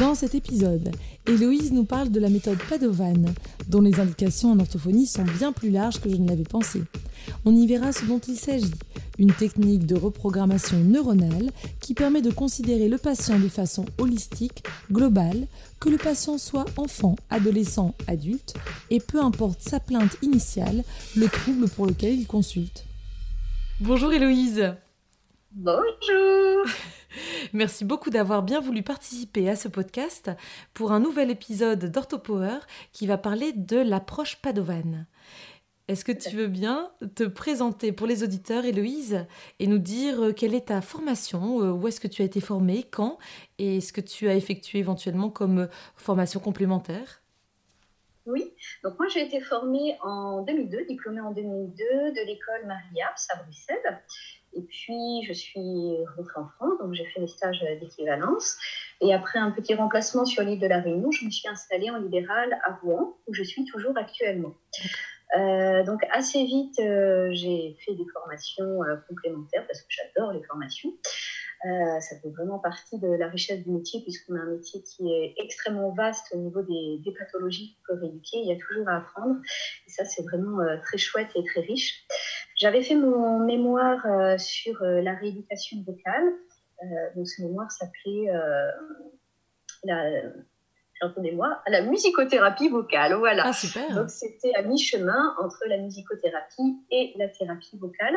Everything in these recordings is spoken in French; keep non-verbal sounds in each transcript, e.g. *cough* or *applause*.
Dans cet épisode, Héloïse nous parle de la méthode Padovan, dont les indications en orthophonie sont bien plus larges que je ne l'avais pensé. On y verra ce dont il s'agit, une technique de reprogrammation neuronale qui permet de considérer le patient de façon holistique, globale, que le patient soit enfant, adolescent, adulte, et peu importe sa plainte initiale, le trouble pour lequel il consulte. Bonjour Héloïse Bonjour Merci beaucoup d'avoir bien voulu participer à ce podcast pour un nouvel épisode d'Orthopower qui va parler de l'approche Padovan. Est-ce que tu veux bien te présenter pour les auditeurs, Héloïse, et nous dire euh, quelle est ta formation, euh, où est-ce que tu as été formée, quand, et ce que tu as effectué éventuellement comme euh, formation complémentaire? Oui, donc moi j'ai été formée en 2002, diplômée en 2002 de l'école Marie à Bruxelles. Et puis, je suis rentrée en France, donc j'ai fait mes stages d'équivalence. Et après un petit remplacement sur l'île de la Réunion, je me suis installée en libéral à Rouen, où je suis toujours actuellement. Euh, donc assez vite, euh, j'ai fait des formations euh, complémentaires parce que j'adore les formations. ça fait vraiment partie de la richesse du métier puisqu'on a un métier qui est extrêmement vaste au niveau des, des pathologies qu'on peut éduquer. Il y a toujours à apprendre et ça c'est vraiment très chouette et très riche. J'avais fait mon mémoire sur la rééducation vocale. donc ce mémoire s'appelait la entendez-moi, à la musicothérapie vocale. Voilà. Ah, super. Donc, c'était à mi-chemin entre la musicothérapie et la thérapie vocale.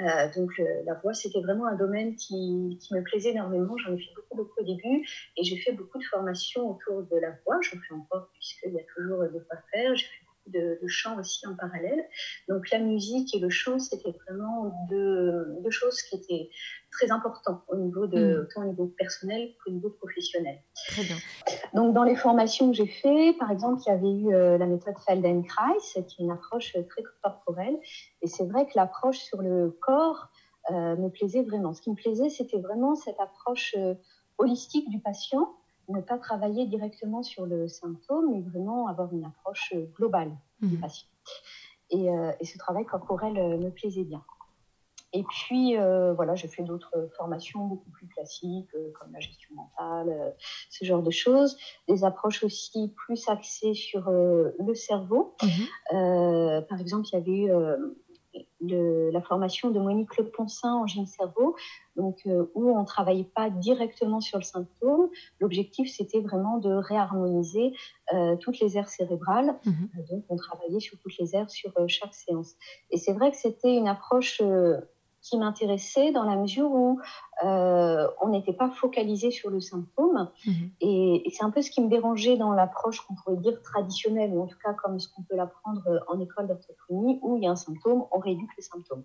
Euh, donc, la voix, c'était vraiment un domaine qui, qui me plaisait énormément. J'en ai fait beaucoup, beaucoup au début et j'ai fait beaucoup de formations autour de la voix. J'en fais encore puisqu'il y a toujours de quoi faire. J'ai fait de, chant aussi en parallèle. Donc la musique et le chant, c'était vraiment deux, choses qui étaient très importantes au niveau de, hmm. autant au niveau personnel qu'au niveau professionnel. Très bien. Donc dans les formations que j'ai fait, par exemple, il y avait eu euh, la méthode Feldenkrais, qui est une approche très corporelle. Et c'est vrai que l'approche sur le corps euh, me plaisait vraiment. Ce qui me plaisait, c'était vraiment cette approche euh, holistique du patient ne pas travailler directement sur le symptôme, mais vraiment avoir une approche euh, globale du mhm. patient. Et, euh, et, ce travail corporel euh, me plaisait bien. Et puis, voilà, j'ai fait d'autres formations beaucoup plus classiques, comme la gestion mentale, ce genre de choses. Des approches aussi plus axées sur le cerveau. Mhm. par exemple, il y avait la formation de Monique Leponcin en gène cerveau, donc, euh, où on ne travaillait pas directement sur le symptôme. L'objectif, c'était vraiment de réharmoniser euh, toutes les aires cérébrales. Mhm. Euh, donc, on travaillait sur toutes les aires sur chaque séance. Et c'est vrai que c'était une approche qui m'intéressait dans la mesure où euh, on n'était pas focalisé sur le symptôme. Mhm. Et, c'est un peu ce qui me dérangeait dans l'approche qu'on pourrait dire traditionnelle, ou en tout cas comme ce qu'on peut l'apprendre en école d'orthophonie, où il y a un symptôme, on réduit les symptômes.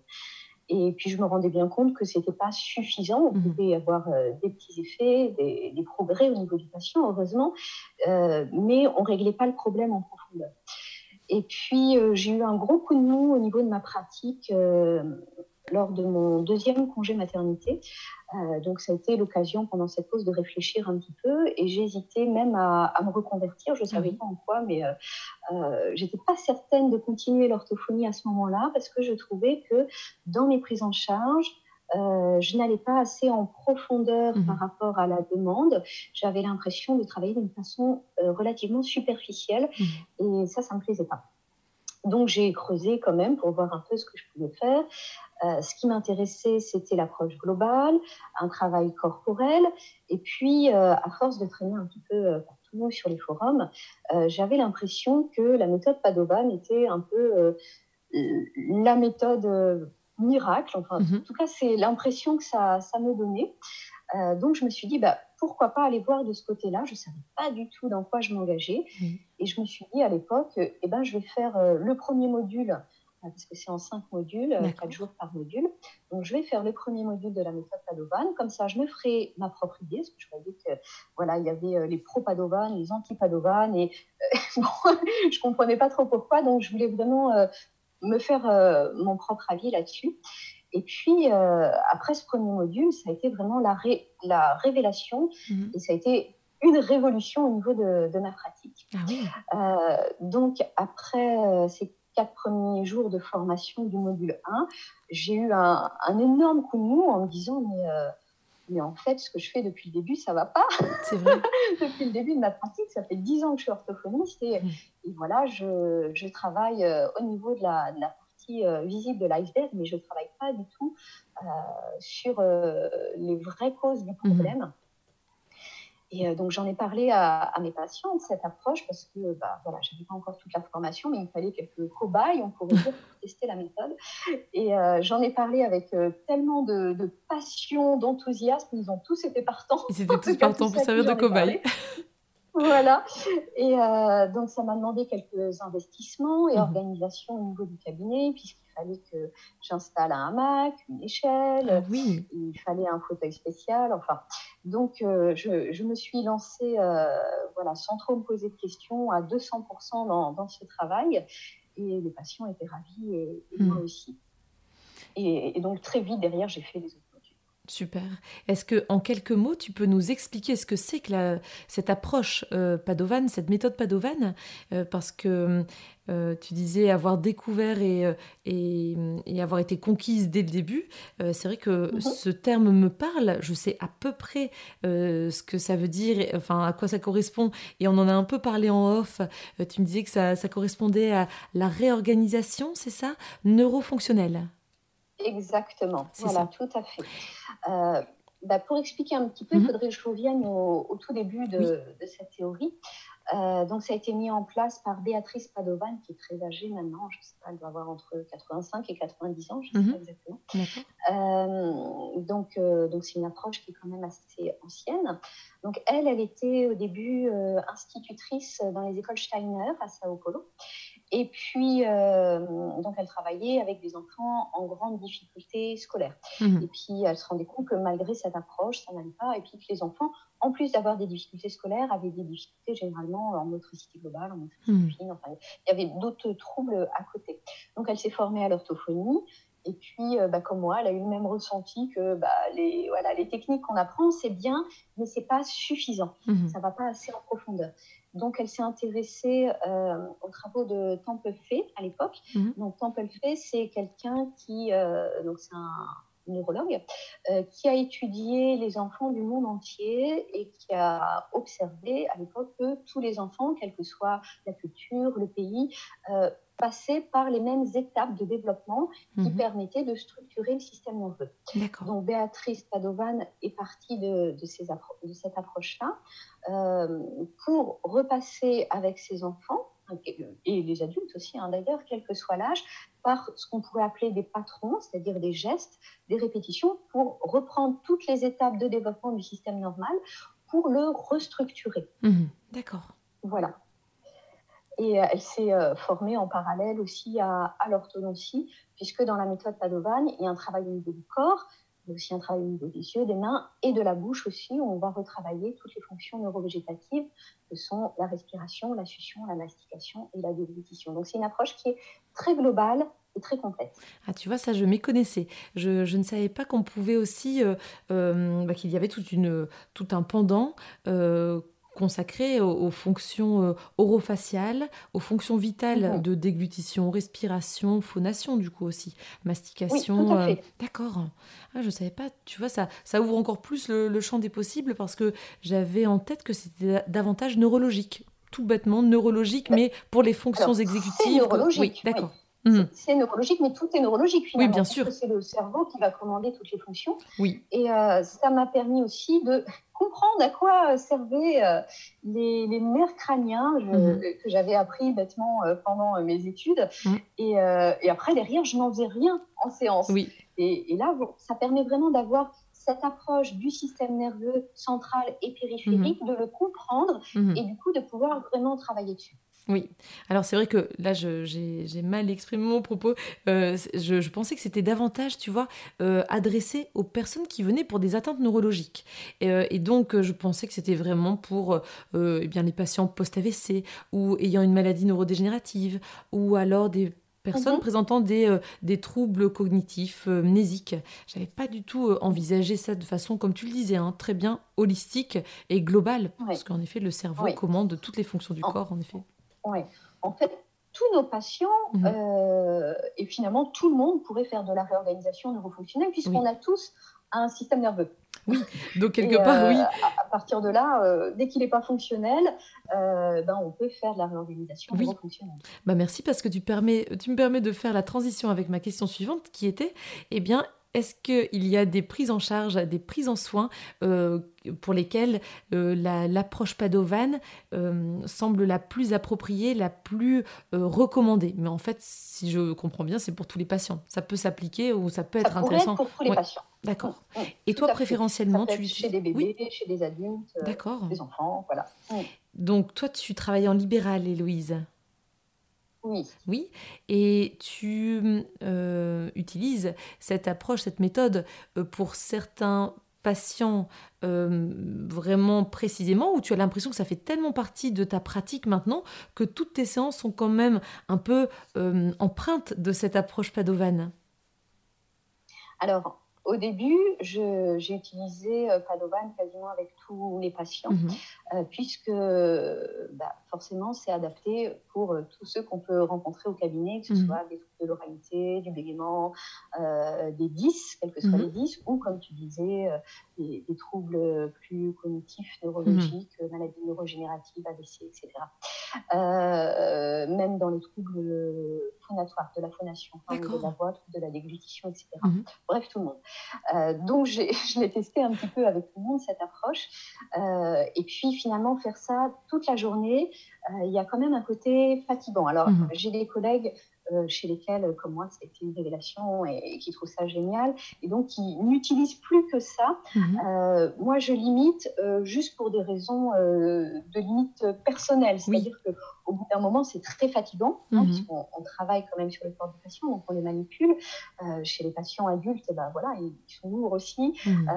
Et puis je me rendais bien compte que c'était pas suffisant. On mhm. pouvait avoir euh, des petits effets, des, progrès au niveau du patient, heureusement, euh, mais on réglait pas le problème en profondeur. Et puis j'ai eu un gros coup de mou au niveau de ma pratique lors de mon deuxième congé maternité. Euh, donc, ça a été l'occasion pendant cette pause de réfléchir un petit peu et j'hésitais même à, me reconvertir. Je ne savais pas en quoi, mais euh, euh, j'étais pas certaine de continuer l'orthophonie à ce moment-là parce que je trouvais que dans mes prises en charge, euh, je n'allais pas assez en profondeur mhm. par rapport à la demande. J'avais l'impression de travailler d'une façon relativement superficielle mhm. et ça, ça me plaisait pas. Donc j'ai creusé quand même pour voir un peu ce que je pouvais faire. Euh, ce qui m'intéressait, c'était l'approche globale, un travail corporel. Et puis, euh, à force de traîner un petit peu euh, partout sur les forums, j'avais l'impression que la méthode Padovan était un peu la méthode miracle. Enfin, mhm. en tout cas, c'est l'impression que ça, ça me donnait. donc, je me suis dit, bah, pourquoi pas aller voir de ce côté-là Je ne savais pas du tout dans quoi je m'engageais. Et je me suis dit à l'époque, eh ben, je vais faire le premier module parce que c'est en cinq modules, quatre jours par module. Donc, je vais faire le premier module de la méthode Padovan. Comme ça, je me ferai ma propre idée, parce que je voyais que voilà, il y avait les pro-Padovan, les anti-Padovan, et *laughs* bon, je comprenais pas trop pourquoi. Donc, je voulais vraiment me faire mon propre avis là-dessus. Et puis, après ce premier module, ça a été vraiment la, la révélation, mhm. et ça a été une révolution au niveau de, ma pratique. Ah euh, donc, après euh, ces quatre premiers jours de formation du module 1, j'ai eu un, énorme coup de mou en me disant, mais, euh, mais en fait, ce que je fais depuis le début, ça va pas. C'est vrai. *laughs* depuis le début de ma pratique, ça fait dix ans que je suis orthophoniste et, mmh. voilà, je, je, travaille au niveau de la, de la partie visible de l'iceberg, mais je ne travaille pas du tout sur les vraies causes du mmh. Et euh, donc, j'en ai parlé à, mes patients de cette approche parce que bah, voilà, je n'avais pas encore toute la formation, mais il me fallait quelques cobayes, on pourrait dire, pour tester la méthode. Et euh, j'en ai parlé avec euh, tellement de, passion, d'enthousiasme, ils ont tous été partants. Ils *laughs* étaient tous partants pour servir de cobayes. *laughs* voilà. Et donc, ça m'a demandé quelques investissements et mmh. organisation au niveau du cabinet, puisque fallait que j'installe un hamac, une échelle, ah oui. il fallait un fauteuil spécial. Enfin, donc euh, je, je, me suis lancée, euh, voilà, sans trop me poser de questions, à 200% dans, dans, ce travail. Et les patients étaient ravis et, et moi hmm. aussi. Et, et, donc très vite derrière, j'ai fait les autres Super. Est-ce que, en quelques mots, tu peux nous expliquer ce que c'est que la, cette approche euh, Padovan, cette méthode Padovan? Euh, Parce que euh, tu disais avoir découvert et, et, avoir été conquise dès le début. c'est vrai que mhm. ce terme me parle. Je sais à peu près ce que ça veut dire, enfin à quoi ça correspond. Et on en a un peu parlé en off. tu me disais que ça, ça correspondait à la réorganisation, c'est ça? Neurofonctionnelle. Exactement, voilà, tout à fait. Euh, bah, pour expliquer un petit peu, il mhm. faudrait que je revienne au, tout début de, cette théorie. Euh, donc, ça a été mis en place par Béatrice Padovan, qui est très âgée maintenant. Je ne sais pas, elle doit avoir entre 85 et 90 ans, je ne sais mhm. pas exactement. Euh, donc, donc c'est une approche qui est quand même assez ancienne. Donc, elle, elle était au début institutrice dans les écoles Steiner à Sao Paulo. Et puis, euh, donc, elle travaillait avec des enfants en grande difficulté scolaire. Mhm. Et puis, elle se rendait compte que malgré cette approche, ça n'allait pas. Et puis, que les enfants, en plus d'avoir des difficultés scolaires, avaient des difficultés généralement en motricité globale, en motricité mhm. fine. Enfin, il y avait d'autres troubles à côté. Donc, elle s'est formée à l'orthophonie. Et puis, euh, bah, comme moi, elle a eu le même ressenti que bah, les, voilà, les techniques qu'on apprend, c'est bien, mais c'est pas suffisant. Mhm. Ça va pas assez en profondeur. Donc, elle s'est intéressée euh, aux travaux de Temple Fay à l'époque. Mhm. Donc, Temple Fay, c'est quelqu'un qui, euh, donc c'est un neurologue, euh, qui a étudié les enfants du monde entier et qui a observé à l'époque que tous les enfants, quelle que soit la culture, le pays, passaient par les mêmes étapes de développement qui mhm. permettaient de structurer le système nerveux. Donc Béatrice Padovan est partie de, de, ces de cette approche-là euh, pour repasser avec ses enfants et les adultes aussi, hein, d'ailleurs, quel que soit l'âge, par ce qu'on pourrait appeler des patrons, c'est-à-dire des gestes, des répétitions, pour reprendre toutes les étapes de développement du système normal, pour le restructurer. Mhm. D'accord. Voilà. Et euh, elle s'est euh, formée en parallèle aussi à, l'orthodontie, puisque dans la méthode Padovan, il y a un travail au niveau du corps, mais aussi un travail au niveau des yeux, des mains et de la bouche aussi, où on va retravailler toutes les fonctions neurovégétatives que sont la respiration, la succion, la mastication et la déglutition. Donc c'est une approche qui est très globale, et très complète. Ah, tu vois, ça, je méconnaissais. Je, je ne savais pas qu'on pouvait aussi, euh, bah, qu'il y avait tout un pendant consacré aux, fonctions euh, orofaciales, aux fonctions vitales mhm. de déglutition, respiration, phonation du coup aussi, mastication. Euh, d'accord. Ah, je savais pas. Tu vois, ça, ça ouvre encore plus le, champ des possibles parce que j'avais en tête que c'était davantage neurologique, tout bêtement neurologique, mais pour les fonctions exécutives. Neurologique. Oui, d'accord. Mhm. C'est neurologique, mais tout est neurologique finalement. Oui, bien sûr. C'est le cerveau qui va commander toutes les fonctions. Oui. Et euh, ça m'a permis aussi de *laughs* comprendre à quoi servaient euh, les, nerfs crâniens mhm. que j'avais appris bêtement euh, pendant mes études. Mhm. Et, après, derrière, je n'en faisais rien en séance. Oui. Et, là, ça permet vraiment d'avoir cette approche du système nerveux central et périphérique, de le comprendre et du coup de pouvoir vraiment travailler dessus. Oui, alors c'est vrai que là, j'ai mal exprimé mon propos. Euh, je, pensais que c'était davantage, tu vois, euh, adressé aux personnes qui venaient pour des atteintes neurologiques. Et, euh, donc, je pensais que c'était vraiment pour eh bien, les patients post-AVC ou ayant une maladie neurodégénérative ou alors des personnes mhm. présentant des, des, troubles cognitifs mnésiques. J'avais pas du tout envisagé ça de façon, comme tu le disais, hein, très bien holistique et globale, parce qu'en effet, le cerveau commande toutes les fonctions du corps, en effet. Oui. En fait, tous nos patients, mhm. euh, et finalement tout le monde pourrait faire de la réorganisation neurofonctionnelle puisqu'on a tous un système nerveux. Oui, donc quelque part, oui. Euh, à, partir de là, euh, dès qu'il n'est pas fonctionnel, ben, on peut faire de la réorganisation neurofonctionnelle. Bah merci parce que tu, permets, tu me permets de faire la transition avec ma question suivante qui était, eh bien, est-ce qu'il y a des prises en charge, des prises en soins euh, pour lesquelles euh, l'approche Padovan euh, semble la plus appropriée, la plus recommandée? Mais en fait, si je comprends bien, c'est pour tous les patients. Ça peut s'appliquer ou ça peut être ça intéressant. Être pour tous les patients. D'accord. Et toi, préférentiellement, tu chez des bébés, chez des adultes, des enfants, voilà. Donc toi, tu travailles en libéral, Héloïse? Oui. Oui. Et tu euh, utilises cette approche, cette méthode euh, pour certains patients euh, vraiment précisément, ou tu as l'impression que ça fait tellement partie de ta pratique maintenant que toutes tes séances sont quand même un peu empreintes de cette approche padovane Alors, au début, j'ai utilisé euh, Padovan quasiment avec tous les patients, mhm. euh, puisque bah, forcément, c'est adapté pour euh, tous ceux qu'on peut rencontrer au cabinet, que ce mhm. soit des de l'oralité, du bégaiement, des 10, quels que soient mhm. les 10, ou comme tu disais, des, troubles plus cognitifs, neurologiques, maladies neurogénératives, AVC, etc. même dans les troubles phonatoires, de la phonation, de la voix, de la déglutition, etc. Bref, tout le monde. Euh, donc, *laughs* je l'ai testé un petit peu avec tout le monde, cette approche. Euh, et puis, finalement, faire ça toute la journée, euh, il y a quand même un côté fatigant. Alors, mhm. j'ai des collègues euh, chez lesquels, euh, comme moi, c'était une révélation et, qui trouvent ça génial, et donc qui n'utilisent plus que ça. Mhm. Euh, moi, je limite juste pour des raisons de limite personnelle, c'est-à-dire que au bout d'un moment, c'est très fatigant, hein, mhm. puisqu'on on travaille quand même sur le corps du patient, donc on les manipule. chez les patients adultes, eh ben, voilà, ils sont lourds aussi. Mhm.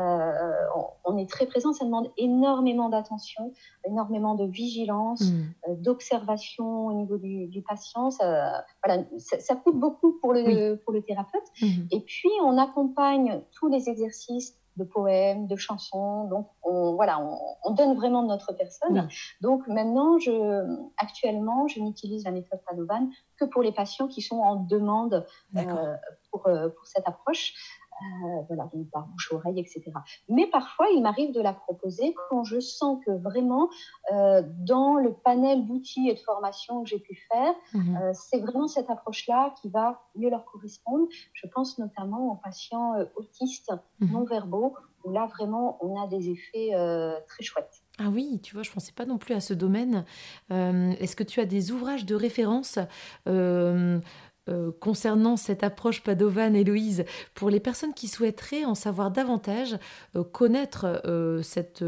on, est très présent, ça demande énormément d'attention, énormément de vigilance, d'observation au niveau du, du patient. Ça, voilà, ça, coûte beaucoup pour le, pour le thérapeute. Mhm. Et puis, on accompagne tous les exercices de poèmes, de chansons. Donc, on, voilà, on, donne vraiment de notre personne. Donc, maintenant, je, actuellement, je n'utilise la méthode Padovan que pour les patients qui sont en demande euh, pour, euh, pour, cette approche. Euh, voilà, donc par bouche-oreille, etc. Mais parfois, il m'arrive de la proposer quand je sens que vraiment, euh, dans le panel d'outils et de formations que j'ai pu faire, mhm. euh, c'est vraiment cette approche-là qui va mieux leur correspondre. Je pense notamment aux patients autistes mhm. non-verbaux, où là, vraiment, on a des effets très chouettes. Ah oui, tu vois, je ne pensais pas non plus à ce domaine. Est-ce que tu as des ouvrages de référence euh, concernant cette approche Padovan, Héloïse, pour les personnes qui souhaiteraient en savoir davantage, euh, connaître euh, cette,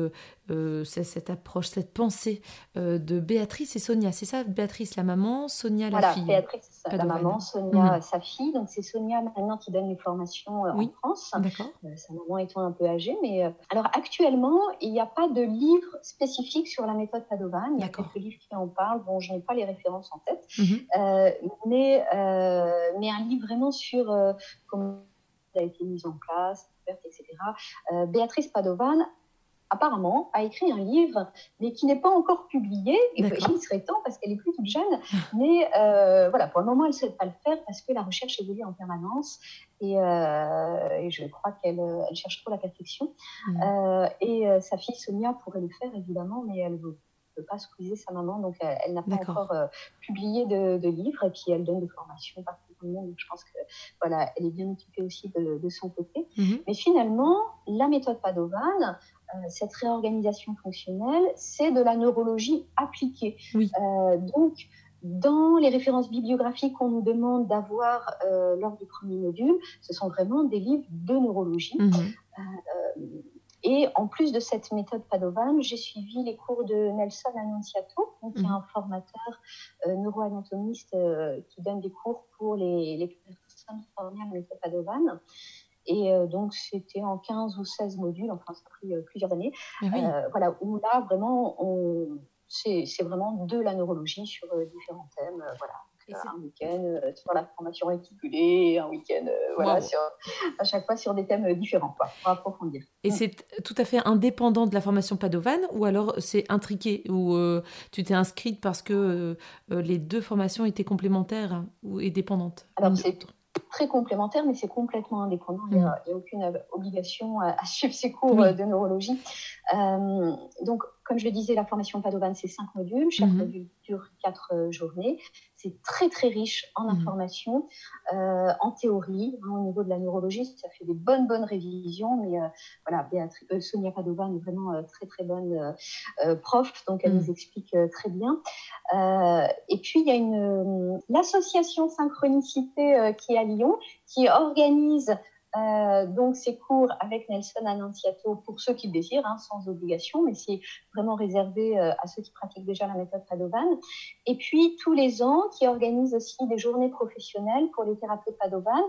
cette approche, cette pensée de Béatrice et Sonia. C'est ça, Béatrice, la maman, Sonia, la fille. Béatrice, la maman, Sonia, mhm. sa fille. Donc c'est Sonia maintenant qui donne les formations en France. D'accord. sa maman étant un peu âgée. Mais alors actuellement, il n'y a pas de livre spécifique sur la méthode Padovan. Il y a quelques livres qui en parlent. Bon, je n'ai pas les références en tête. Mhm. mais euh, mais un livre vraiment sur euh, comment ça a été mis en place, etc. Euh, Béatrice Padovan apparemment, a écrit un livre, mais qui n'est pas encore publié. Et il serait temps parce qu'elle est plus toute jeune. Mais voilà, pour le moment, elle ne sait pas le faire parce que la recherche évolue en permanence. Et, je crois qu'elle cherche trop la perfection. Mmh. et sa fille Sonia pourrait le faire, évidemment, mais elle veut peut pas squeezer sa maman, donc elle, n'a pas encore euh, publié de, livre et puis elle donne des formations partout dans le monde. Donc je pense que voilà, elle est bien occupée aussi de, son côté. Mhm. Mais finalement, la méthode Padovan, euh, cette réorganisation fonctionnelle, c'est de la neurologie appliquée. Oui. Euh, donc dans les références bibliographiques qu'on nous demande d'avoir lors du premier module, ce sont vraiment des livres de neurologie. Mhm. Et en plus de cette méthode Padovan, j'ai suivi les cours de Nelson Annunciato, Donc, il y a mhm. un formateur neuroanatomiste qui donne des cours pour les, les personnes formées à la méthode Padovan. Et donc, c'était en 15 ou 16 modules, enfin, ça a pris plusieurs années. Ah voilà, où là, vraiment, c'est vraiment de la neurologie sur différents thèmes. voilà un week-end euh, sur la formation réticulée, un week-end euh, voilà, sur, à chaque fois sur des thèmes différents quoi, pour approfondir. Et c'est tout à fait indépendant de la formation Padovan ou alors c'est intriqué ou euh, tu t'es inscrite parce que les deux formations étaient complémentaires ou, et dépendantes Alors c'est très complémentaire, mais c'est complètement indépendant. Il n'y a, mm. aucune obligation à, suivre ces cours de neurologie. donc, comme je le disais, la formation Padovan, c'est cinq modules. Chaque mm-hmm. module dure quatre journées. C'est très très riche en mmh. informations, euh, en théorie. Hein, au niveau de la neurologie, ça fait des bonnes bonnes révisions. Mais euh, voilà, euh, Sonia Padovan est vraiment très très bonne prof, donc elle mmh. nous explique très bien. et puis il y a une l'association Synchronicité qui est à Lyon, qui organise euh, donc, ces cours avec Nelson Annunziato pour ceux qui le désirent, hein, sans obligation, mais c'est vraiment réservé euh, à ceux qui pratiquent déjà la méthode Padovan. Et puis, tous les ans, qui organise aussi des journées professionnelles pour les thérapeutes Padovan,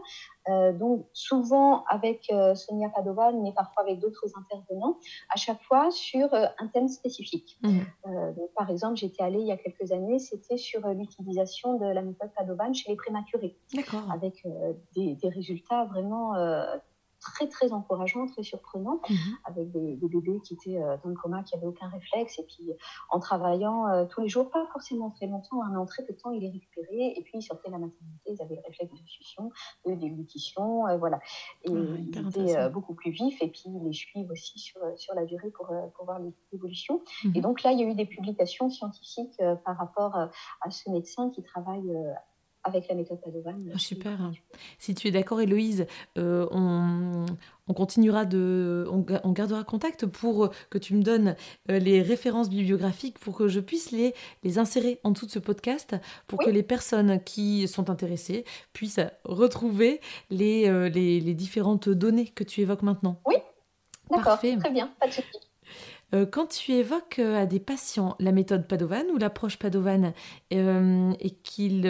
euh, donc souvent avec Sonia Padovan, mais parfois avec d'autres intervenants, à chaque fois sur un thème spécifique. Mmh. donc, par exemple, j'étais allée il y a quelques années, c'était sur l'utilisation de la méthode Padovan chez les prématurés, avec des, des, résultats vraiment euh, très très encourageant, très surprenant, mhm. avec des, bébés qui étaient euh, dans le coma, qui n'avaient aucun réflexe, et puis en travaillant euh, tous les jours, pas forcément très longtemps, hein, mais en très peu de temps, il est récupéré, et puis ils sortaient de la maternité, ils avaient le réflexe de succion, de déglutition, voilà. Et ah ils étaient beaucoup plus vifs, et puis ils les suivent aussi sur, sur la durée pour, pour voir l'évolution. Et mhm. donc là, il y a eu des publications scientifiques par rapport à ce médecin qui travaille avec la méthode Padovan. Ah, super. Si tu es d'accord, Héloïse, euh, on, continuera de, on, gardera contact pour que tu me donnes euh, les références bibliographiques pour que je puisse les, les insérer en dessous de ce podcast pour que les personnes qui sont intéressées puissent retrouver les, euh, les, les, différentes données que tu évoques maintenant. Oui, d'accord, très bien, pas de souci. Euh, quand tu évoques euh, à des patients la méthode Padovan ou l'approche Padovan, euh, et qu'il,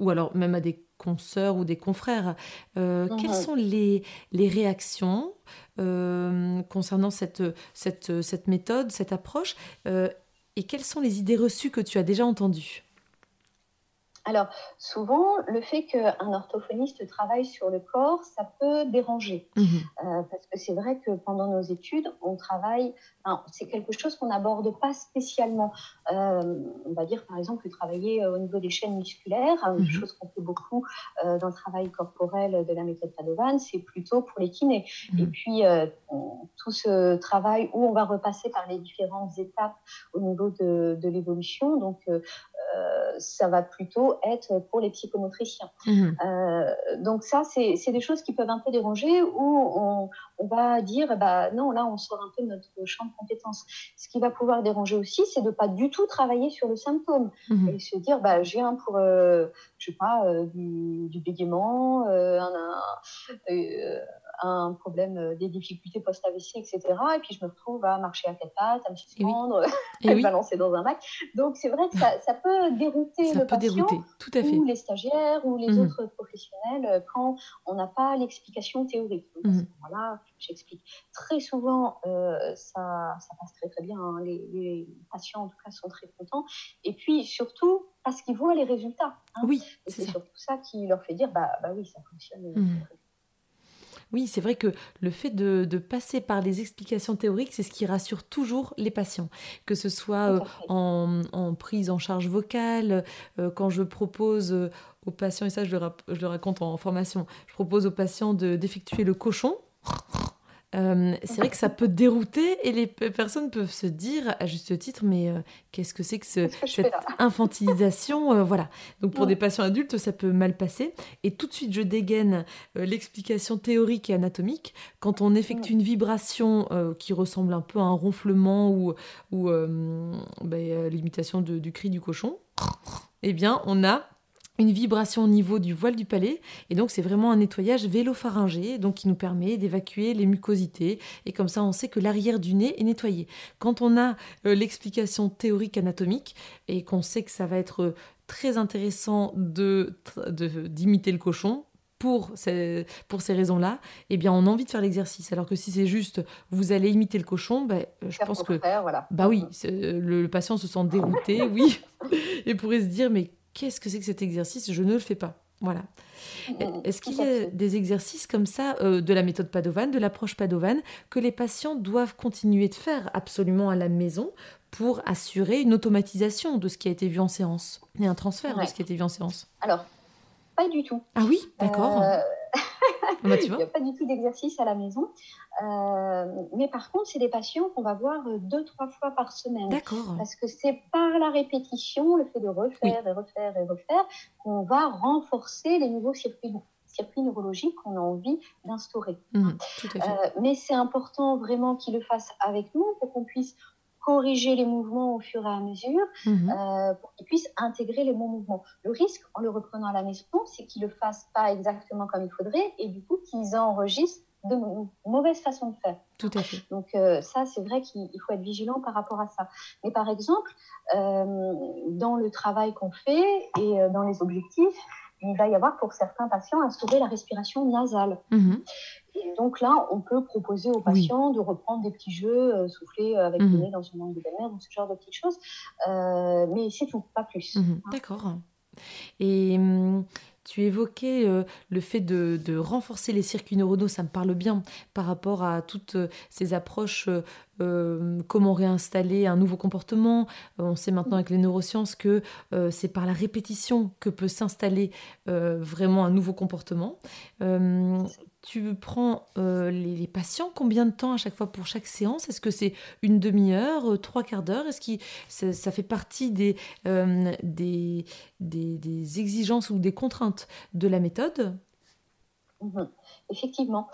ou alors même à des consoeurs ou des confrères, quelles sont les, les réactions concernant cette, cette, cette, méthode, cette approche, et quelles sont les idées reçues que tu as déjà entendues? Alors, souvent, le fait qu'un orthophoniste travaille sur le corps, ça peut déranger. Mhm. Euh, parce que c'est vrai que pendant nos études, on travaille, c'est quelque chose qu'on n'aborde pas spécialement. Euh, on va dire, par exemple, travailler au niveau des chaînes musculaires, une mhm. chose qu'on fait beaucoup euh, dans le travail corporel de la méthode Padovan, c'est plutôt pour les kinés. Mhm. Et puis, tout ce travail où on va repasser par les différentes étapes au niveau de, de l'évolution, donc ça va plutôt être pour les psychomotriciens. Mhm. Euh, donc ça, c'est des choses qui peuvent un peu déranger où on, va dire, bah non, là, on sort un peu de notre champ de compétences. Ce qui va pouvoir déranger aussi, c'est de ne pas du tout travailler sur le symptôme mhm. et se dire, bah, je viens pour, euh, je sais pas, euh, du, du, bégaiement, un, un problème euh, des difficultés post-AVC, etc. Et puis je me retrouve à marcher à quatre pattes, à me suspendre, *laughs* à me balancer dans un bac. Donc c'est vrai que ça, peut dérouter le patient, tout à fait. ou les stagiaires, ou les mmh. autres professionnels euh, quand on n'a pas l'explication théorique. Donc, Voilà, mmh. j'explique. Très souvent, euh, ça, ça, passe très très bien. Hein. Les, patients, en tout cas, sont très contents. Et puis surtout, parce qu'ils voient les résultats. Hein. Oui, c'est surtout ça qui leur fait dire, bah, bah oui, ça fonctionne. Mmh. Oui, c'est vrai que le fait de, passer par les explications théoriques, c'est ce qui rassure toujours les patients, que ce soit euh, en, prise en charge vocale, euh, quand je propose euh, aux patients, et ça je le, je le raconte en formation, je propose aux patients d'effectuer le cochon. Euh, c'est vrai que ça peut dérouter et les personnes peuvent se dire à juste titre mais euh, qu'est-ce que c'est que, cette infantilisation euh, voilà. Donc pour des patients adultes ça peut mal passer. Et tout de suite je dégaine l'explication théorique et anatomique. Quand on effectue une vibration qui ressemble un peu à un ronflement ou, ou ben, l'imitation du cri du cochon eh bien on a une vibration au niveau du voile du palais. Et donc, c'est vraiment un nettoyage vélopharyngé, donc qui nous permet d'évacuer les mucosités. Et comme ça, on sait que l'arrière du nez est nettoyé. Quand on a euh, l'explication théorique anatomique et qu'on sait que ça va être très intéressant de d'imiter le cochon, pour ces, pour ces raisons-là, eh bien, on a envie de faire l'exercice. Alors que si c'est juste, vous allez imiter le cochon, ben, je pense que, bah oui, le, patient se sent dérouté, oui, *laughs* et pourrait se dire, mais qu'est-ce que c'est que cet exercice? Je ne le fais pas. Voilà. Est-ce qu'il y a des exercices comme ça euh, de la méthode Padovan, de l'approche Padovan, que les patients doivent continuer de faire absolument à la maison pour assurer une automatisation de ce qui a été vu en séance et un transfert de ce qui a été vu en séance? Alors, pas du tout. Ah oui, d'accord. Euh, bah, Il n'y a pas du tout d'exercice à la maison. Euh, mais par contre, c'est des patients qu'on va voir deux, trois fois par semaine. D'accord. Parce que c'est par la répétition, le fait de refaire et refaire et refaire, qu'on va renforcer les nouveaux circuits circuits neurologiques qu'on a envie d'instaurer. Mmh, euh, mais c'est important vraiment qu'ils le fassent avec nous pour qu'on puisse corriger les mouvements au fur et à mesure mhm. euh, pour qu'ils puissent intégrer les bons mouvements. Le risque, en le reprenant à la maison, c'est qu'ils ne le fassent pas exactement comme il faudrait et du coup qu'ils enregistrent de mauvaises façons de faire. Tout à fait. Donc euh, ça, c'est vrai qu'il faut être vigilant par rapport à ça. Mais par exemple, euh, dans le travail qu'on fait et dans les objectifs, il va y avoir pour certains patients instaurer la respiration nasale. Mhm. Et donc là, on peut proposer aux patients de reprendre des petits jeux, euh, souffler euh, avec le mhm. nez dans une langue de mer, ce genre de petites choses. Euh, mais c'est tout, pas plus. Mhm. D'accord. Et hum, tu évoquais le fait de, renforcer les circuits neuronaux, ça me parle bien par rapport à toutes ces approches, comment réinstaller un nouveau comportement. on sait maintenant avec les neurosciences que c'est par la répétition que peut s'installer vraiment un nouveau comportement tu prends euh, les, patients combien de temps à chaque fois pour chaque séance? Est-ce que c'est une demi-heure, euh, trois quarts d'heure? Est-ce que ça, fait partie euh, des, des, exigences ou des contraintes de la méthode? Mhm. Effectivement,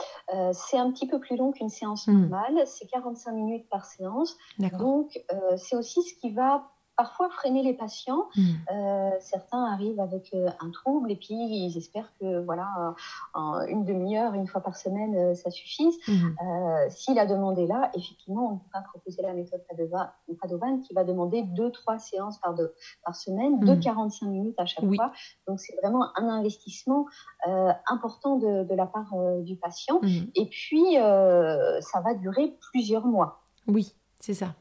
c'est un petit peu plus long qu'une séance hmm. normale, c'est 45 minutes par séance. Donc, c'est aussi ce qui va parfois freiner les patients. Hmm. Euh, certains arrivent avec euh, un trouble et puis ils espèrent que voilà, une demi-heure, une fois par semaine, euh, ça suffise. Hmm. si la demande est là, effectivement, on ne peut pas proposer la méthode Padovan qui va demander deux, trois séances par, par semaine, de 45 minutes à chaque fois. Donc c'est vraiment un investissement important de, la part du patient. Hmm. Et puis, ça va durer plusieurs mois. Oui, c'est ça.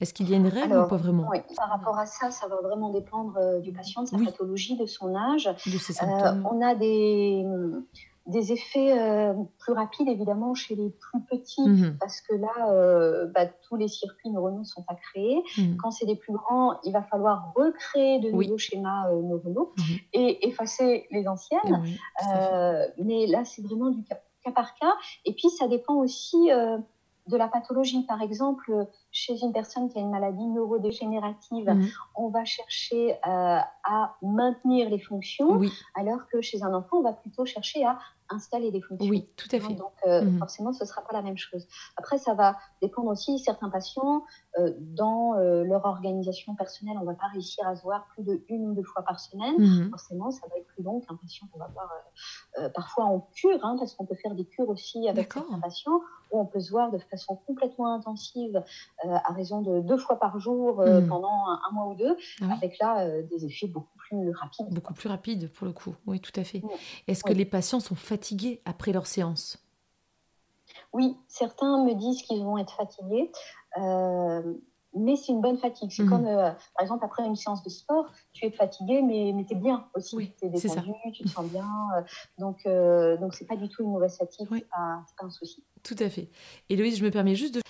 Est-ce qu'il y a une règle ou pas vraiment oui, Par rapport à ça, ça va vraiment dépendre euh, du patient, de sa pathologie, de son âge. De ses symptômes. Euh, on a des, des effets euh, plus rapides, évidemment, chez les plus petits, mhm. parce que là, bah, tous les circuits neuronaux sont à créer. Mhm. Quand c'est des plus grands, il va falloir recréer de nouveaux schémas neuronaux mhm. et effacer les anciennes. mais là, c'est vraiment du cas, cas, par cas. Et puis, ça dépend aussi de la pathologie. Par exemple, chez une personne qui a une maladie neurodégénérative, mhm. on va chercher euh, à maintenir les fonctions, alors que chez un enfant, on va plutôt chercher à installer des fonctions. Oui, tout à fait. Donc, euh, mhm. forcément, ce ne sera pas la même chose. Après, ça va dépendre aussi, certains patients, euh, dans leur organisation personnelle, on ne va pas réussir à se voir plus de une ou deux fois par semaine. Mhm. Forcément, ça va être plus long qu'un patient qu'on va voir parfois en cure, hein, parce qu'on peut faire des cures aussi avec certains patients, où on peut se voir de façon complètement intensive euh, à raison de deux fois par jour euh, hmm. pendant un, mois ou deux, ah avec là euh, des effets beaucoup plus rapides. Beaucoup plus rapides pour le coup, oui, tout à fait. Est-ce que les patients sont fatigués après leur séance? Oui, certains me disent qu'ils vont être fatigués mais c'est une bonne fatigue. C'est hmm. comme, par exemple, après une séance de sport, tu es fatigué, mais, mais tu es bien aussi. Oui, tu es détendu, tu te sens bien. donc, donc c'est pas du tout une mauvaise fatigue, c'est pas, pas, un souci. Tout à fait. Héloïse, je me permets juste de...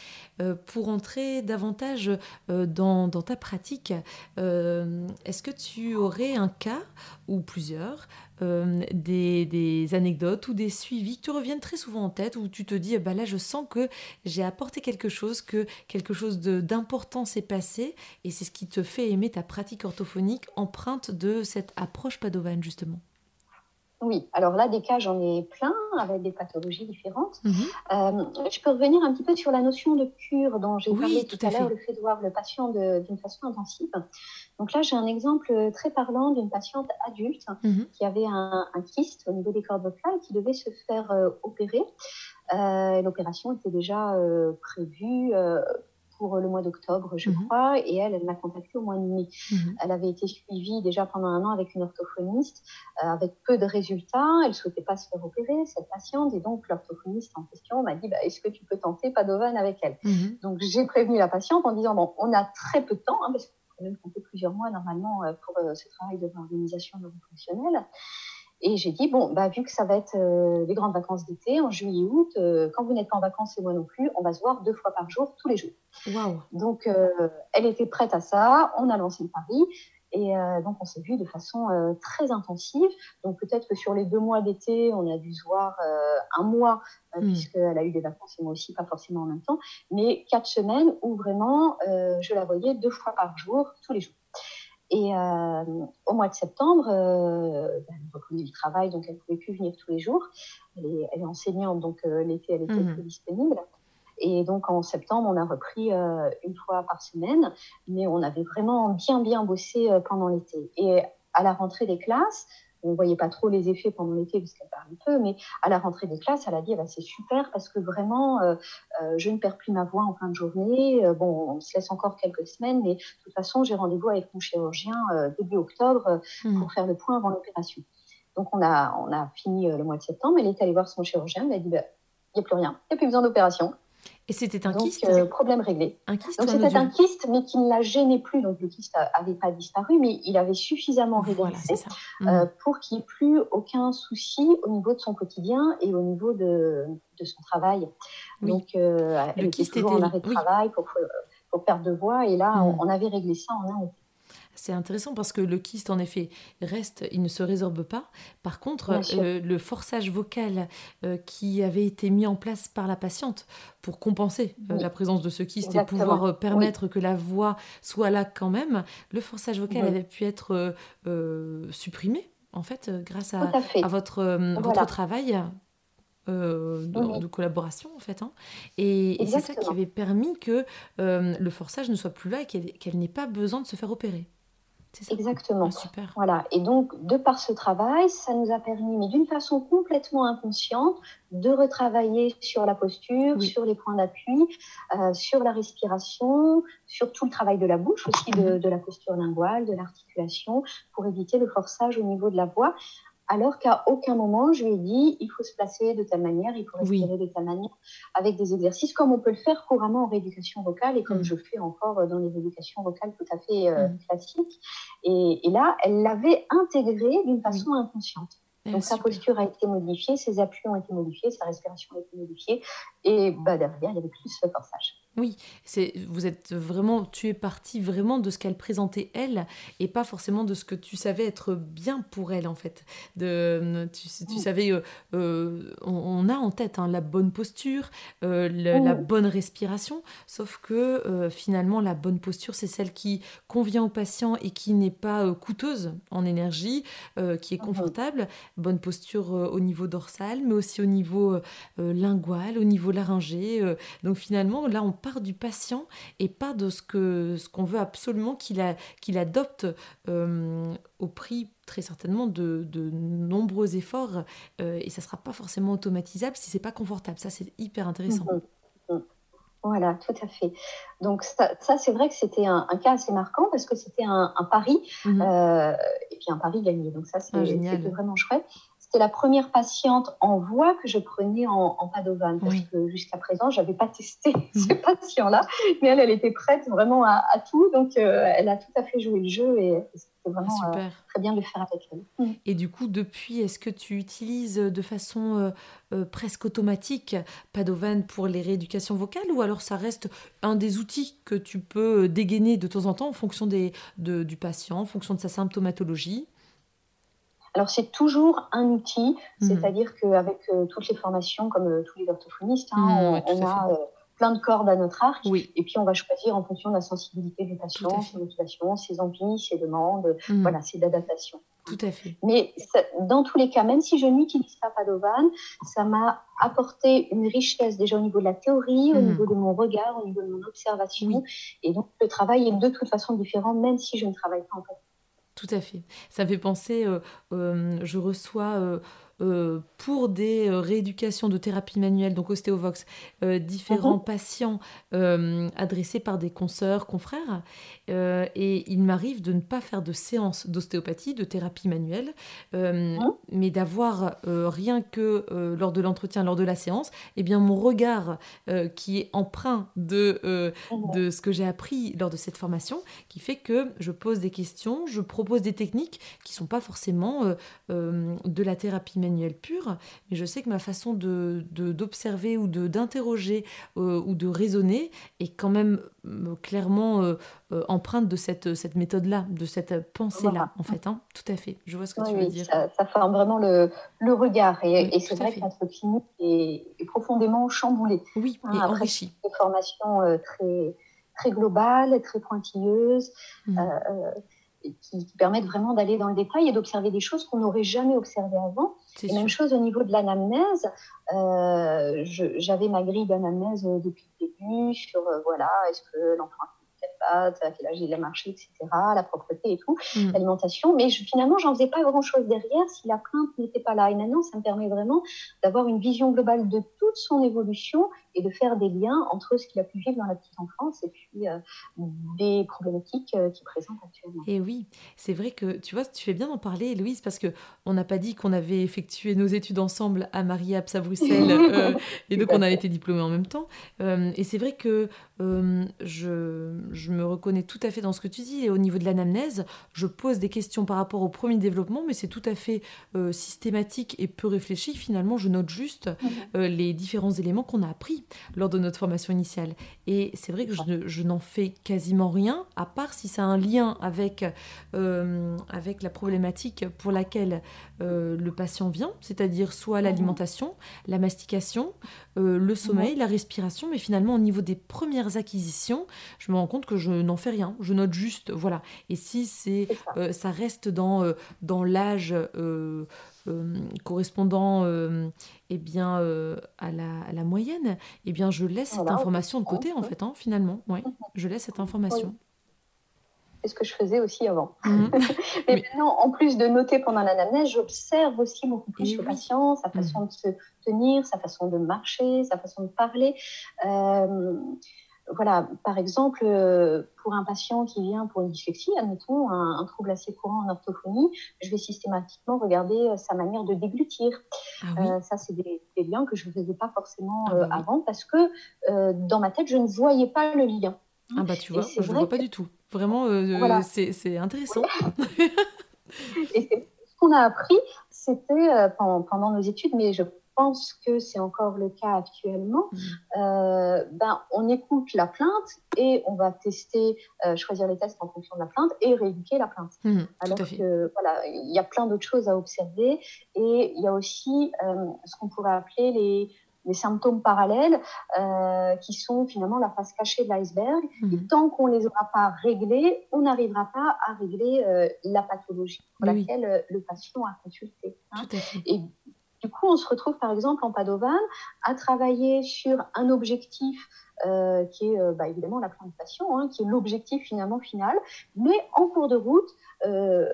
Euh, pour entrer davantage euh, dans, ta pratique, euh, est-ce que tu aurais un cas, ou plusieurs, des, anecdotes ou des suivis qui te reviennent très souvent en tête, où tu te dis, bah là, je sens que j'ai apporté quelque chose, que quelque chose d'important s'est passé, et c'est ce qui te fait aimer ta pratique orthophonique empreinte de cette approche padovane, justement Oui, alors là, des cas, j'en ai plein avec des pathologies différentes. Mhm. Euh, je peux revenir un petit peu sur la notion de cure dont j'ai parlé tout, à, l'heure, le fait de voir le patient d'une façon intensive. Donc là, j'ai un exemple très parlant d'une patiente adulte mhm. qui avait un, kyste au niveau des cordes vocales qui devait se faire euh, opérer. Euh, l'opération était déjà prévue pour le mois d'octobre, je mhm. crois, et elle, elle m'a contactée au mois de mai. Mhm. Elle avait été suivie déjà pendant un an avec une orthophoniste, euh, avec peu de résultats. Elle ne souhaitait pas se faire opérer, cette patiente, et donc l'orthophoniste en question m'a dit bah, Est-ce que tu peux tenter Padovan avec elle? Mhm. Donc j'ai prévenu la patiente en disant Bon, on a très peu de temps, hein, parce qu'on peut même compter plusieurs mois normalement euh, pour euh, ce travail de réorganisation fonctionnelle. Et j'ai dit, bon, bah, vu que ça va être euh, les grandes vacances d'été, en juillet août, euh, quand vous n'êtes pas en vacances et moi non plus, on va se voir deux fois par jour, tous les jours. Donc, euh, elle était prête à ça. On a lancé le pari. Et donc, on s'est vu de façon très intensive. Donc, peut-être que sur les deux mois d'été, on a dû se voir un mois, hmm. puisqu'elle a eu des vacances et moi aussi, pas forcément en même temps. Mais quatre semaines où vraiment, je la voyais deux fois par jour, tous les jours. Et euh, au mois de septembre, euh, ben, elle reprenait du travail, donc elle ne pouvait plus venir tous les jours. Elle est, elle est enseignante, donc euh, l'été, elle était plus disponible. Et donc en septembre, on a repris une fois par semaine, mais on avait vraiment bien, bien bossé pendant l'été. Et à la rentrée des classes, on voyait pas trop les effets pendant l'été parce qu'elle parle un peu, mais à la rentrée des classes, elle a dit bah, c'est super parce que vraiment, euh, euh, je ne perds plus ma voix en fin de journée. Euh, bon, on se laisse encore quelques semaines, mais de toute façon, j'ai rendez-vous avec mon chirurgien début octobre hmm. pour faire le point avant l'opération. Donc on a, on a fini le mois de septembre, elle est allée voir son chirurgien, elle a dit bah, il n'y a plus rien, il n'y a plus besoin d'opération. Et c'était un donc, kyste euh, Problème réglé. Un kyste Donc c'était un kyste, mais qui ne la gênait plus. Donc le kyste n'avait pas disparu, mais il avait suffisamment régressé euh, mmh. pour qu'il n'y ait plus aucun souci au niveau de son quotidien et au niveau de, de son travail. Donc euh, le elle kyste était toujours en arrêt de travail pour, pour perdre de voix. Et là, on, mmh. on, avait réglé ça en un c'est intéressant parce que le kyste, en effet, reste, il ne se résorbe pas. Par contre, euh, le forçage vocal euh, qui avait été mis en place par la patiente pour compenser euh, la présence de ce kyste et pouvoir permettre que la voix soit là quand même, le forçage vocal avait pu être supprimé, en fait, grâce à, votre, votre travail. de, collaboration en fait. Hein. Et, c'est ça qui avait permis que le forçage ne soit plus là et qu'elle n'ait pas besoin de se faire opérer. Exactement. Ah, super. Voilà. Et donc, de par ce travail, ça nous a permis, mais d'une façon complètement inconsciente, de retravailler sur la posture, sur les points d'appui, euh, sur la respiration, sur tout le travail de la bouche aussi, de, mhm. de la posture linguale, de l'articulation, pour éviter le forçage au niveau de la voix alors qu'à aucun moment je lui ai dit il faut se placer de telle manière, il faut respirer de telle manière, avec des exercices comme on peut le faire couramment en rééducation vocale et comme mm. je fais encore dans les éducations vocales tout à fait euh, mm. classiques. Et, là, elle l'avait intégré d'une façon inconsciente. Donc sa posture a été modifiée, ses appuis ont été modifiés, sa respiration a été modifiée, et bah, derrière, il y avait plus ce forçage. Oui, c'est vous êtes vraiment, tu es parti vraiment de ce qu'elle présentait elle et pas forcément de ce que tu savais être bien pour elle en fait. De, tu, tu savais, euh, euh, on, a en tête hein, la bonne posture, euh, la bonne respiration, sauf que finalement la bonne posture c'est celle qui convient au patient et qui n'est pas coûteuse en énergie, qui est confortable. Bonne posture au niveau dorsal, mais aussi au niveau lingual, au niveau laryngé. donc finalement là on part du patient et pas de ce que ce qu'on veut absolument qu'il qu'il adopte euh, au prix très certainement de, de nombreux efforts euh, et ça sera pas forcément automatisable si c'est pas confortable. Ça c'est hyper intéressant. Mhm. Mhm. Voilà, tout à fait. Donc ça, c'est vrai que c'était un, cas assez marquant parce que c'était un, pari mhm. euh, et puis un pari gagné. Donc ça, ah, c'est vraiment chouette c'était la première patiente en voix que je prenais en, en Padovan, parce que jusqu'à présent, je n'avais pas testé *laughs* mhm. ce patient-là, mais elle, elle était prête vraiment à, tout, donc euh, elle a tout à fait joué le jeu et c'était vraiment ah, euh, très bien de le faire avec elle. Et du coup, depuis, est-ce que tu utilises de façon euh, presque automatique Padovan pour les rééducations vocales, ou alors ça reste un des outils que tu peux dégainer de temps en temps en fonction des, de, du patient, en fonction de sa symptomatologie? Alors c'est toujours un outil, mhm. c'est-à-dire qu'avec euh, toutes les formations, comme euh, tous les orthophonistes, hein, mhm, on, a euh, plein de cordes à notre arc, et puis on va choisir en fonction de la sensibilité du patient, ses motivations, ses envies, ses demandes, mhm. voilà, ses adaptations. Tout à fait. Mais dans tous les cas, même si je n'utilise pas Padovan, ça m'a apporté une richesse déjà au niveau de la théorie, au mhm. niveau de mon regard, au niveau de mon observation. Et donc, le travail est de toute façon différent, même si je ne travaille pas en fait. Tout à fait. Ça fait penser, euh, euh, je reçois euh, pour des euh, rééducations de thérapie manuelle, donc ostéovox, euh, différents mhm. patients adressés par des consoeurs, confrères. et il m'arrive de ne pas faire de séance d'ostéopathie, de thérapie manuelle, mhm. mais d'avoir rien que lors de l'entretien, lors de la séance, eh bien mon regard qui est empreint de, mhm. de ce que j'ai appris lors de cette formation, qui fait que je pose des questions, je propose des techniques qui ne sont pas forcément de la thérapie manuelle pure, mais je sais que ma façon de d'observer ou de d'interroger euh, ou de raisonner est quand même euh, clairement euh, empreinte de cette, cette méthode-là, de cette pensée-là, en fait. Hein. Tout à fait. Je vois ce que tu veux dire. Ça, forme vraiment le, le regard. Et, et c'est vrai que notre clinique est, profondément chamboulée. Oui, hein, et enrichie. Une formation très, très globale, très pointilleuse. Mmh qui, permettent vraiment d'aller dans le détail et d'observer des choses qu'on n'aurait jamais observées avant. Et même chose au niveau de l'anamnèse. Euh, j'avais ma grille d'anamnèse depuis le début sur, euh, voilà, est-ce que l'enfant à quel âge il a marché, etc., la propreté et tout, mm. l'alimentation. Mais je, finalement, j'en faisais pas grand-chose derrière si la plainte n'était pas là. Et maintenant, ça me permet vraiment d'avoir une vision globale de toute son évolution et de faire des liens entre ce qu'il a pu vivre dans la petite enfance et puis euh, des problématiques euh, qu'il présente actuellement. Et oui, c'est vrai que tu vois, tu fais bien d'en parler, Louise, parce que on n'a pas dit qu'on avait effectué nos études ensemble à Marie à Bruxelles *laughs* euh, et donc on a été diplômés en même temps. et c'est vrai que je, je, me reconnais tout à fait dans ce que tu dis. Et au niveau de l'anamnèse, je pose des questions par rapport au premier développement, mais c'est tout à fait systématique et peu réfléchi. Finalement, je note juste mhm. les différents éléments qu'on a appris lors de notre formation initiale. Et c'est vrai que je, n'en fais quasiment rien, à part si ça a un lien avec, euh, avec la problématique pour laquelle euh, le patient vient, c'est-à-dire soit mhm. l'alimentation, la mastication, euh, le sommeil, la respiration, mais finalement au niveau des premières acquisitions, je me rends compte que je n'en fais rien, je note juste, voilà. Et si c'est, ça. reste dans, dans l'âge correspondant eh bien, euh, à, la, à, la, moyenne, eh bien, je laisse cette information de côté, en fait, hein, finalement. Ouais, je laisse cette information. C'est ce que je faisais aussi avant. Mhm. *laughs* *laughs* Mais, maintenant, en plus de noter pendant l'anamnèse, j'observe aussi beaucoup plus le patient, sa façon mhm. de se tenir, sa façon de marcher, sa façon de parler. Euh, voilà, par exemple, euh, pour un patient qui vient pour une dyslexie, admettons, un, trouble assez courant en orthophonie, je vais systématiquement regarder euh, sa manière de déglutir. Ah euh, ça, c'est des, liens que je ne faisais pas forcément ah bah avant parce que dans ma tête, je ne voyais pas le lien. Ah bah tu vois, je ne vois pas du tout. Vraiment, c'est intéressant. Et ce qu'on a appris, c'était pendant, pendant, nos études, mais je pense que c'est encore le cas actuellement, mm. euh, ben, on écoute la plainte et on va tester, euh, choisir les tests en fonction de la plainte et rééduquer la plainte. Mm, Alors que voilà, il y a plein d'autres choses à observer et il y a aussi euh, ce qu'on pourrait appeler les, les symptômes parallèles qui sont finalement la face cachée de l'iceberg. Mm. Et tant qu'on ne les aura pas réglés, on n'arrivera pas à régler la pathologie pour laquelle le patient a consulté. Hein. Et du coup, on se retrouve par exemple en Padovan à travailler sur un objectif euh, qui est euh, bah, évidemment la plantation, hein, qui est l'objectif finalement final. Mais en cours de route, euh,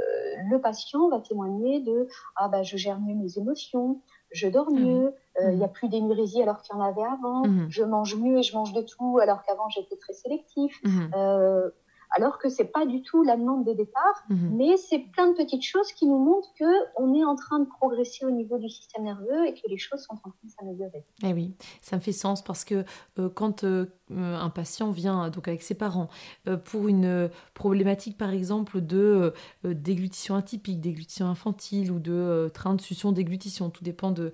le patient va témoigner de ah bah je gère mieux mes émotions, je dors mmh. mieux, il n'y a mmh. plus d'énurésie alors qu'il y en avait avant, mmh. je mange mieux et je mange de tout alors qu'avant j'étais très sélectif alors que c'est pas du tout la demande de départ, mhm. mais c'est plein de petites choses qui nous montrent que on est en train de progresser au niveau du système nerveux et que les choses sont en train de s'améliorer. Eh oui, ça me fait sens parce que euh, quand euh, un patient vient donc avec ses parents euh, pour une problématique par exemple de déglutition atypique, déglutition infantile ou de train de succion déglutition, tout dépend de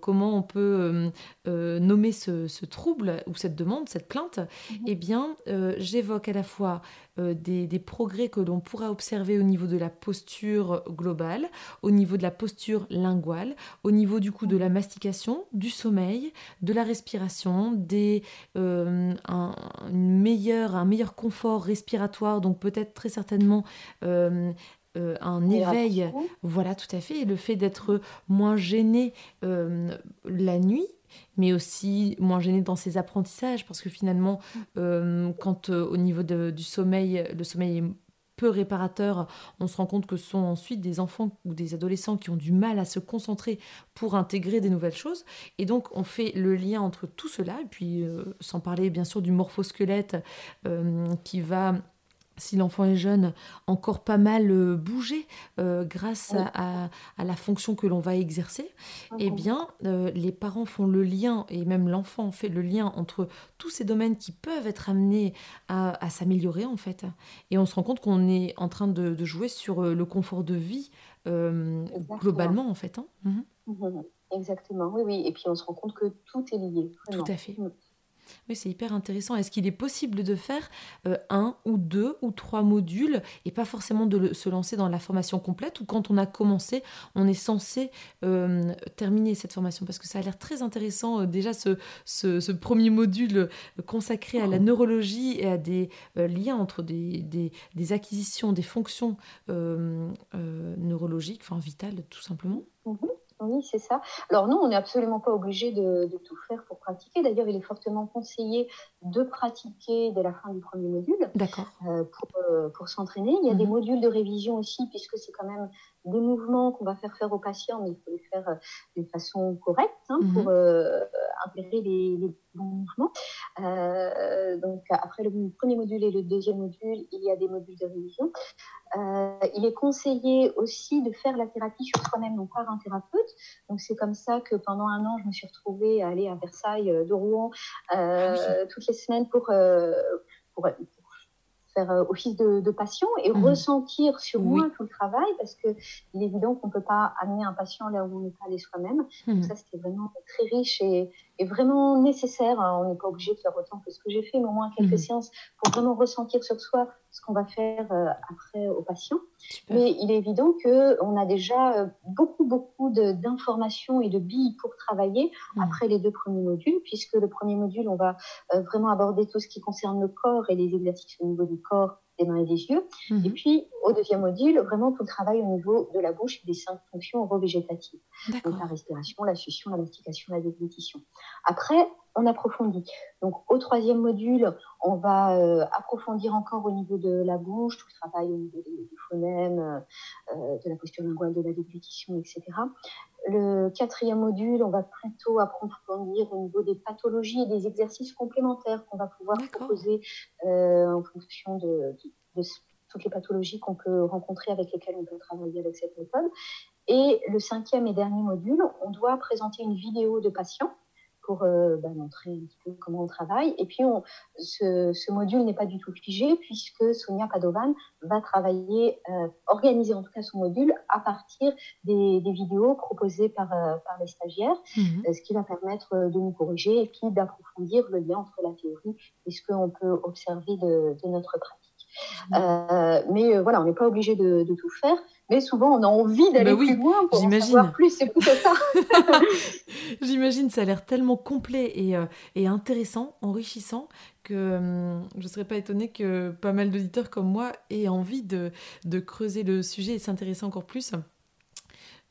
comment on peut nommer ce, trouble ou cette demande, cette plainte, mhm. eh bien j'évoque à la fois euh, des, progrès que l'on pourra observer au niveau de la posture globale, au niveau de la posture linguale, au niveau du coup de la mastication, du sommeil, de la respiration, des, euh, un, meilleur, un meilleur confort respiratoire, donc peut-être très certainement euh, un éveil. Voilà, tout à fait. Et le fait d'être moins gêné la nuit, mais aussi moins gêné dans ses apprentissages, parce que finalement, mm. quand au niveau du sommeil, le sommeil est peu réparateur, on se rend compte que ce sont ensuite des enfants ou des adolescents qui ont du mal à se concentrer pour intégrer des nouvelles choses. Et donc, on fait le lien entre tout cela, et puis euh, sans parler bien sûr du morphosquelette euh, qui va si l'enfant est jeune, encore pas mal euh, bouger euh, grâce à, la fonction que l'on va exercer, eh bien, euh, les parents font le lien, et même l'enfant fait le lien entre tous ces domaines qui peuvent être amenés à, s'améliorer, en fait. Et on se rend compte qu'on est en train de, jouer sur le confort de vie globalement, en fait. Hein. Mhm. Exactement, oui, oui. Et puis on se rend compte que tout est lié. Tout à fait. Oui, c'est hyper intéressant. Est-ce qu'il est possible de faire euh, un ou deux ou trois modules et pas forcément de se lancer dans la formation complète ou quand on a commencé, on est censé euh, terminer cette formation? Parce que ça a l'air très intéressant euh, déjà ce, ce, premier module consacré à la neurologie et à des liens entre des, des, des, acquisitions, des fonctions neurologiques, enfin vitales tout simplement. Mhm. Oui, c'est ça. Alors nous, on n'est absolument pas obligé de, tout faire pour pratiquer. D'ailleurs, il est fortement conseillé de pratiquer dès la fin du premier module euh, pour, euh, pour s'entraîner. Il y a des mhm. modules de révision aussi, puisque c'est quand même des mouvements qu'on va faire faire aux patients, mais il faut les faire euh, d'une façon correcte hein, mhm. pour intégrer les, les, bons mouvements. donc après le premier module et le deuxième module, il y a des modules de révision. Euh, il est conseillé aussi de faire la thérapie sur soi-même, donc par un thérapeute. Donc c'est comme ça que pendant un an, je me suis retrouvée à aller à Versailles euh, de Rouen euh, ah toutes les semaines pour, pour, faire euh, office de, patient et mhm. ressentir sur moi tout le travail parce que il est évident qu'on ne peut pas amener un patient là où on n'est pas allé soi-même. Mhm. Ça, c'était vraiment très riche et, vraiment nécessaire. On n'est pas obligé de faire autant que ce que j'ai fait, mais au moins quelques mhm. séances pour vraiment ressentir sur soi ce qu'on va faire euh, après au patient. Mais il est évident qu'on a déjà euh, beaucoup, beaucoup d'informations et de billes pour travailler après les deux premiers modules, puisque le premier module, on va vraiment aborder tout ce qui concerne le corps et les exercices au niveau du corps, des mains et des yeux. Mhm. Et puis, au deuxième module, vraiment tout le travail au niveau de la bouche et des cinq fonctions orovégétatives. Donc, la respiration, la succion, la mastication, la déglutition. Après, on approfondit. Donc, au troisième module, on va euh, approfondir encore au niveau de la bouche, tout le travail au niveau des, phonèmes, euh, de la posture linguale, de la déglutition, etc. Le quatrième module, on va plutôt approfondir au niveau des pathologies et des exercices complémentaires qu'on va pouvoir proposer euh, en fonction de, toutes les pathologies qu'on peut rencontrer avec lesquelles on peut travailler avec cette méthode. Et le cinquième et dernier module, on doit présenter une vidéo de patient pour euh, bah, montrer un petit peu comment on travaille. Et puis, on, ce, module n'est pas du tout figé puisque Sonia Padovan va travailler, euh, organiser en tout cas son module à partir des, vidéos proposées par, euh, par les stagiaires, mhm. ce qui va permettre de nous corriger et puis d'approfondir le lien entre la théorie et ce qu'on peut observer de, notre pratique. Mhm. mais voilà, on n'est pas obligé de, tout faire mais souvent on a envie d'aller bah plus loin pour en savoir plus. C'est plutôt ça. *laughs* j'imagine, ça a l'air tellement complet et, euh, et, intéressant, enrichissant, que hum, je ne serais pas étonnée que pas mal d'auditeurs comme moi aient envie de, de creuser le sujet et s'intéresser encore plus.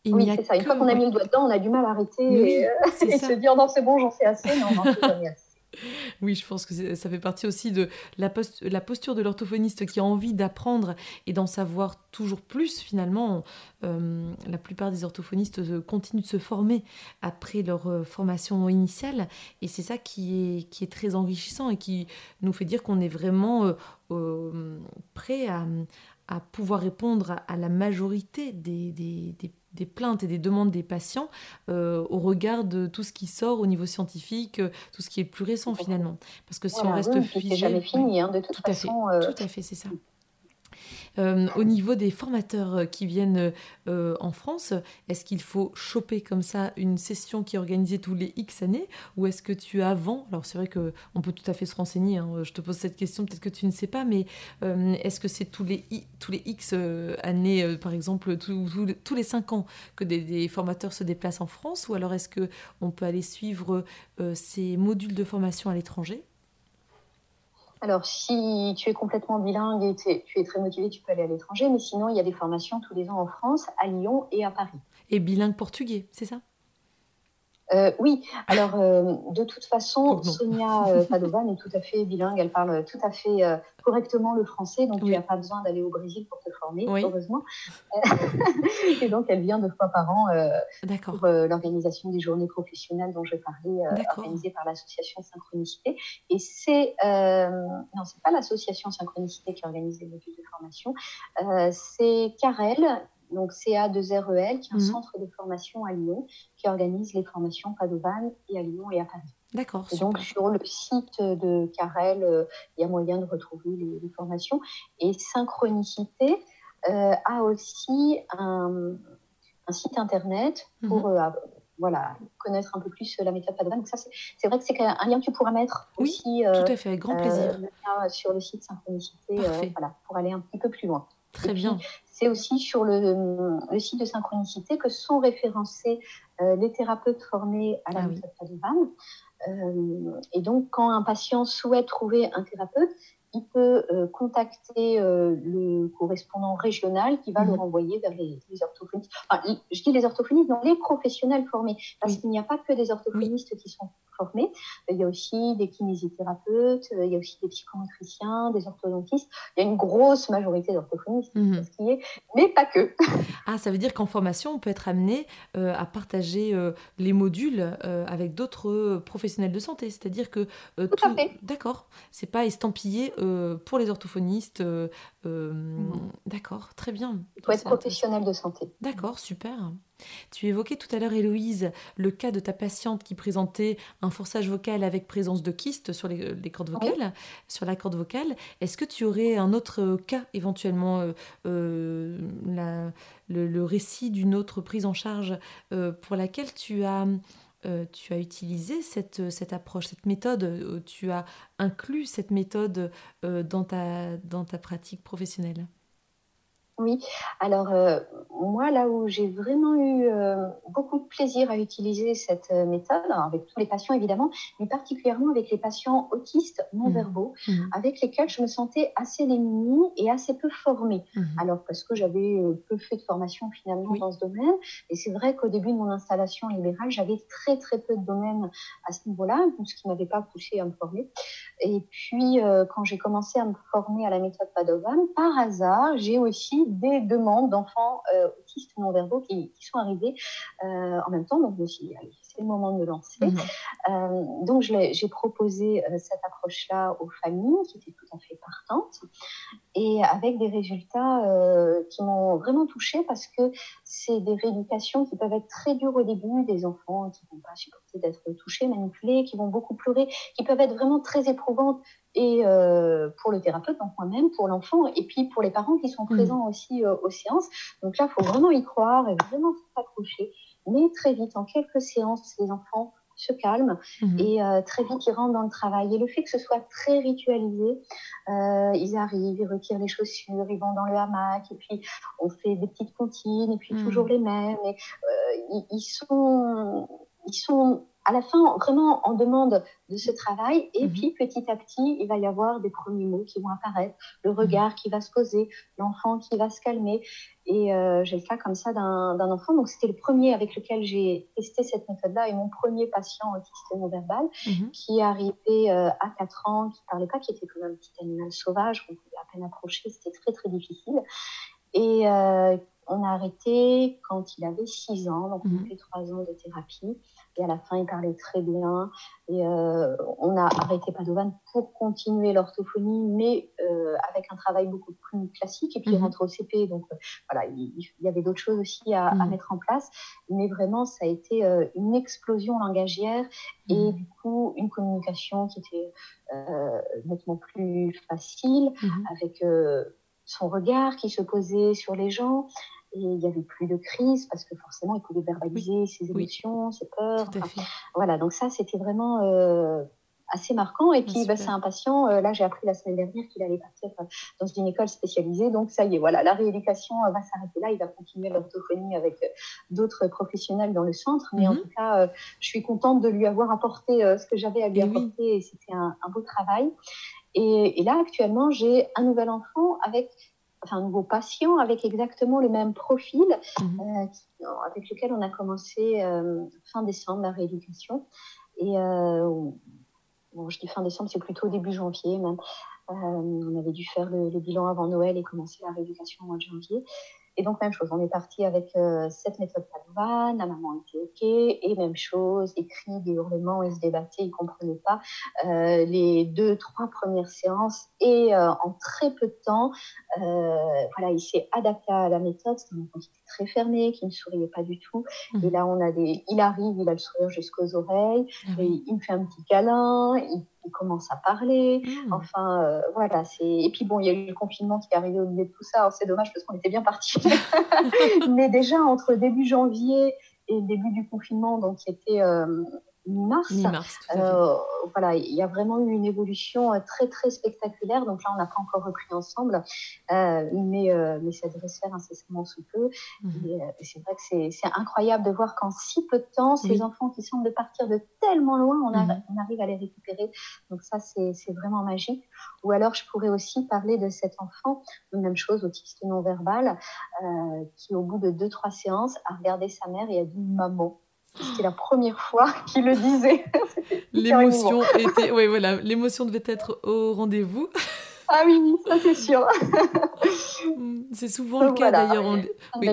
oui, c'est ça. Une fois qu'on a mis le doigt dedans, on a du mal à arrêter et, euh, *laughs* se dire non, c'est bon, j'en sais assez. Non, non, c'est assez. *laughs* Oui, je pense que ça fait partie aussi de la, posture de l'orthophoniste qui a envie d'apprendre et d'en savoir toujours plus finalement. Euh, la plupart des orthophonistes euh, continuent de se former après leur euh, formation initiale et c'est ça qui est, qui est très enrichissant et qui nous fait dire qu'on est vraiment prêt à, à pouvoir répondre à, la majorité des, des, des, plaintes et des demandes des patients euh, au regard de tout ce qui sort au niveau scientifique, euh, tout ce qui est plus récent finalement. Parce que si on reste oui, figé... jamais fini, hein, de toute tout façon. À fait, Tout à fait, c'est ça. Euh, au niveau des formateurs euh, qui viennent euh, en France, est-ce qu'il faut choper comme ça une session qui est organisée tous les X années ou est-ce que tu as avant Alors c'est vrai qu'on peut tout à fait se renseigner, hein, je te pose cette question, peut-être que tu ne sais pas, mais est-ce que c'est tous les, tous les X années, par exemple, tous les 5 ans que des, formateurs se déplacent en France? Ou alors est-ce qu'on peut aller suivre ces modules de formation à l'étranger? Alors, si tu es complètement bilingue et tu es très motivé, tu peux aller à l'étranger. Mais sinon, il y a des formations tous les ans en France, à Lyon et à Paris. Et bilingue portugais, c'est ça? Euh, oui, alors euh, de toute façon, oh, Sonia euh, Padovan est tout à fait bilingue, elle parle tout à fait correctement le français, donc tu n'as pas besoin d'aller au Brésil pour te former, heureusement. *laughs* et donc elle vient deux fois par an pour l'organisation des journées professionnelles dont je parlais, organisées par l'association Synchronicité. Et c'est, non, c'est pas l'association Synchronicité qui organise les modules de formation, c'est Carel donc CA2REL, qui est un mhm. centre de formation à Lyon, qui organise les formations Padovan et à Lyon et à Paris. D'accord. Donc sur le site de Carrel, euh, il y a moyen de retrouver les, formations. Et Synchronicité euh, a aussi un, site internet pour mhm. euh, voilà, connaître un peu plus la méthode Padovan. Donc ça, c'est vrai que c'est un lien que tu pourras mettre oui, aussi. tout à fait, avec grand plaisir. sur le site Synchronicité, voilà, pour aller un petit peu plus loin. Très bien. C'est aussi sur le, site de Synchronicité que sont référencés euh, les thérapeutes formés à la ah méthode Padovan. Euh, et donc, quand un patient souhaite trouver un thérapeute, il peut euh, contacter euh, le correspondant régional qui va le mhm. renvoyer vers les, orthophonistes. Enfin, je dis les orthophonistes, non, les professionnels formés, parce qu'il n'y a pas que des orthophonistes qui sont formés. Il y a aussi des kinésithérapeutes, il y a aussi des psychomotriciens, des orthodontistes. Il y a une grosse majorité d'orthophonistes, mhm. qui est, mais pas que. *laughs* Ah, ça veut dire qu'en formation, on peut être amené euh, à partager les modules avec d'autres professionnels de santé. C'est-à-dire que tout, tout... à fait. D'accord, c'est pas estampillé euh, pour les orthophonistes. Euh, euh, mm. D'accord, très bien. Il faut être professionnel de santé. D'accord, super. Tu évoquais tout à l'heure, Héloïse, le cas de ta patiente qui présentait un forçage vocal avec présence de kyste sur les, cordes vocales, sur la corde vocale. Est-ce que tu aurais un autre cas, éventuellement, le, récit d'une autre prise en charge pour laquelle tu as euh, tu as utilisé cette, cette, approche, cette méthode, euh, tu as inclus cette méthode euh, dans, ta, dans ta pratique professionnelle? Oui, alors euh, moi, là où j'ai vraiment eu euh, beaucoup de plaisir à utiliser cette euh, méthode, avec tous les patients évidemment, mais particulièrement avec les patients autistes non-verbaux, mmh. Mmh. avec lesquels je me sentais assez démunie et assez peu formée. Mmh. Alors, parce que j'avais peu fait de formation finalement dans ce domaine, et c'est vrai qu'au début de mon installation libérale, j'avais très très peu de domaines à ce niveau-là, ce qui ne m'avait pas poussé à me former. Et puis, quand j'ai commencé à me former à la méthode Padovan, par hasard, j'ai aussi des demandes d'enfants euh, autistes non-verbaux qui, sont arrivés euh, en même temps. Donc, je me suis dit, allez, c'est le moment de me lancer. Mhm. Euh, donc, j'ai proposé cette approche-là aux familles qui étaient tout à fait partantes et avec des résultats qui m'ont vraiment touchée parce que c'est des rééducations qui peuvent être très dures au début, des enfants qui ne vont pas supporter d'être touchés, manipulés, qui vont beaucoup pleurer, qui peuvent être vraiment très éprouvantes et euh, pour le thérapeute, donc moi-même, pour l'enfant, et puis pour les parents qui sont mm. présents aussi euh, aux séances. Donc là, il faut vraiment y croire et vraiment s'accrocher. Mais très vite, en quelques séances, les enfants se calment mm-hmm. et euh, très vite ils rentrent dans le travail. Et le fait que ce soit très ritualisé, ils arrivent, ils retirent les chaussures, ils vont dans le hamac et puis on fait des petites comptines et puis mm. toujours les mêmes. Et, ils, ils, sont, ils sont à la fin, vraiment, on demande de ce travail. Et mhm. puis, petit à petit, il va y avoir des premiers mots qui vont apparaître, le regard qui va se poser, l'enfant qui va se calmer. Et euh, j'ai le cas comme ça d'un enfant. Donc, c'était le premier avec lequel j'ai testé cette méthode-là et mon premier patient autiste non-verbal mhm. qui est arrivé euh, à 4 ans, qui ne parlait pas, qui était comme un petit animal sauvage qu'on pouvait à peine approcher. C'était très, très difficile. Et euh, on a arrêté quand il avait 6 ans, donc on a fait 3 ans de thérapie. Et à la fin, il parlait très bien. Et euh, on a arrêté Padovan pour continuer l'orthophonie, mais euh, avec un travail beaucoup plus classique. Et puis, il mhm. rentre au CP. Donc, euh, voilà, il, y avait d'autres choses aussi à, mhm. mettre en place. Mais vraiment, ça a été une explosion langagière et mhm. du coup, une communication qui était nettement plus facile, avec son regard qui se posait sur les gens et il n'y avait plus de crise parce que forcément il pouvait verbaliser ses émotions, ses peurs. voilà, donc ça c'était vraiment euh, assez marquant. Et puis bah, c'est un patient, euh, là j'ai appris la semaine dernière qu'il allait partir euh, dans une école spécialisée, donc ça y est, voilà, la rééducation va s'arrêter là. Il va continuer l'orthophonie avec d'autres professionnels dans le centre, mais en mhm. tout cas, je suis contente de lui avoir apporté ce que j'avais à lui apporter et c'était un, un, beau travail. Et, là, actuellement, j'ai un nouvel enfant avec, enfin, un nouveau patient avec exactement le même profil, mhm. euh, avec lequel on a commencé euh, fin décembre la rééducation. Et bon, je dis fin décembre, c'est plutôt début janvier même. on avait dû faire le, le, bilan avant Noël et commencer la rééducation au mois de janvier. Et donc, même chose, on est parti avec euh, cette méthode Padovan, la maman était OK, et même chose, des cris, des hurlements, il se débattait, il ne comprenait pas. Euh, les deux, trois premières séances, et euh, en très peu de temps, voilà, il s'est adapté à la méthode, enfant qui était très fermé, qui ne souriait pas du tout. Mmh. Et là, on a des... il arrive, il a le sourire jusqu'aux oreilles, ah et il me fait un petit câlin, il il commence à parler. Hmm. Enfin, euh, voilà. C'est... Et puis, bon, il y a eu le confinement qui est arrivé au milieu de tout ça. c'est dommage parce qu'on était bien partis. *laughs* Mais déjà, entre début janvier et début du confinement, donc qui était euh, mi-mars. Euh, voilà, il y a vraiment eu une évolution euh, très très spectaculaire. Donc là, on n'a pas encore repris ensemble, euh, mais, mais ça devrait se faire incessamment sous peu. Mhm. Et, c'est vrai que c'est incroyable de voir qu'en si peu de temps, ces enfants qui semblent partir de tellement loin, on, mhm. on arrive à les récupérer. Donc ça, c'est vraiment magique. Ou alors, je pourrais aussi parler de cet enfant, même chose, autiste non verbal, qui au bout de deux trois séances a regardé sa mère et a dit maman. C'était la première fois qu'il le disait. *laughs* L'émotion était, oui, voilà, l'émotion devait être au rendez-vous. Ah oui, ça c'est sûr. *laughs* c'est souvent le cas d'ailleurs. Oui.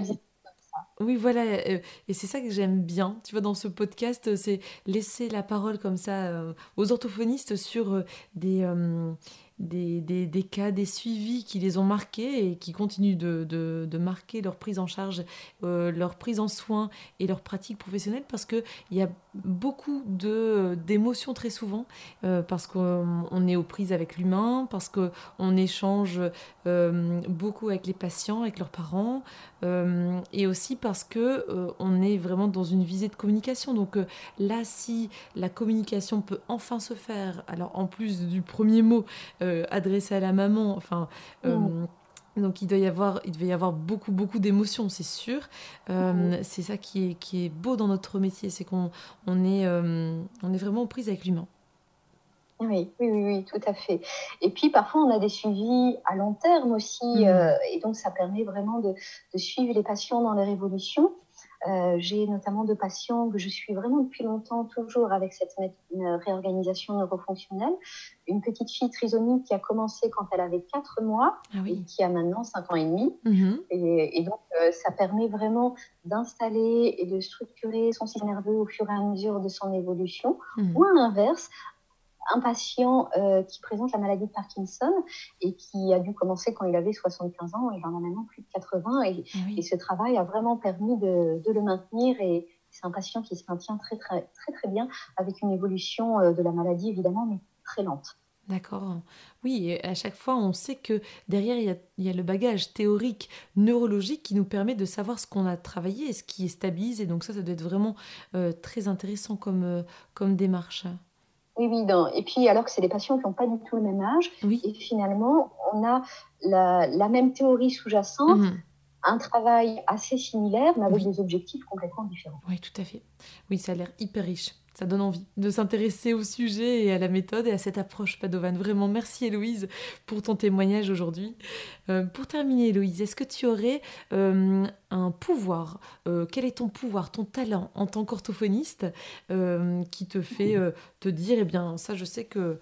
oui. voilà, euh, et c'est ça que j'aime bien, tu vois, dans ce podcast, c'est laisser la parole comme ça euh, aux orthophonistes sur euh, des, des, cas, des suivis qui les ont marqués et qui continuent de, marquer leur prise en charge, euh, leur prise en soin et leur pratique professionnelle parce qu'il y a beaucoup d'émotions très souvent, euh, parce qu'on est aux prises avec l'humain, parce qu'on échange euh, beaucoup avec les patients, avec leurs parents, et aussi parce que on est vraiment dans une visée de communication. Donc là, si la communication peut enfin se faire, alors en plus du premier mot, euh, adressé à la maman. Enfin. Euh, mm. Donc il doit y avoir, il devait y avoir beaucoup beaucoup d'émotions, c'est sûr. Euh. C'est ça qui est, qui est beau dans notre métier, c'est qu'on on est, on est vraiment en prise avec l'humain. Oui, oui, oui, tout à fait. Et puis parfois on a des suivis à long terme aussi, mm. et donc ça permet vraiment de, de, suivre les patients dans leur évolution. Euh, j'ai notamment deux patients que je suis vraiment depuis longtemps, toujours avec cette réorganisation neurofonctionnelle. Une petite fille trisomique qui a commencé quand elle avait 4 mois ah et qui a maintenant 5 ans et demi. Mhm. et, donc, euh, ça permet vraiment d'installer et de structurer son système nerveux au fur et à mesure de son évolution. Mhm. Ou à l'inverse, un patient euh, qui présente la maladie de Parkinson et qui a dû commencer quand il avait 75 ans et en a maintenant plus de 80. Et, ah et ce travail a vraiment permis de, de le maintenir. Et c'est un patient qui se maintient très, très, très, très bien avec une évolution euh, de la maladie, évidemment, mais très lente. D'accord. Oui, à chaque fois, on sait que derrière, il y, a, il y, a, le bagage théorique, neurologique qui nous permet de savoir ce qu'on a travaillé et ce qui est stabilisé. Donc ça, ça doit être vraiment euh, très intéressant comme, comme démarche. Oui, oui. Et puis, alors que c'est des patients qui n'ont pas du tout le même âge. Et finalement, on a la, même théorie sous-jacente, mhm. un travail assez similaire, mais avec des objectifs complètement différents. Oui, tout à fait. Oui, ça a l'air hyper riche ça donne envie de s'intéresser au sujet et à la méthode et à cette approche Padovan. Vraiment, merci Héloïse pour ton témoignage aujourd'hui. Euh, pour terminer, Héloïse, est-ce que tu aurais euh, un pouvoir euh, Quel est ton pouvoir, ton talent en tant qu'orthophoniste qui te fait te dire, eh bien, ça, je sais que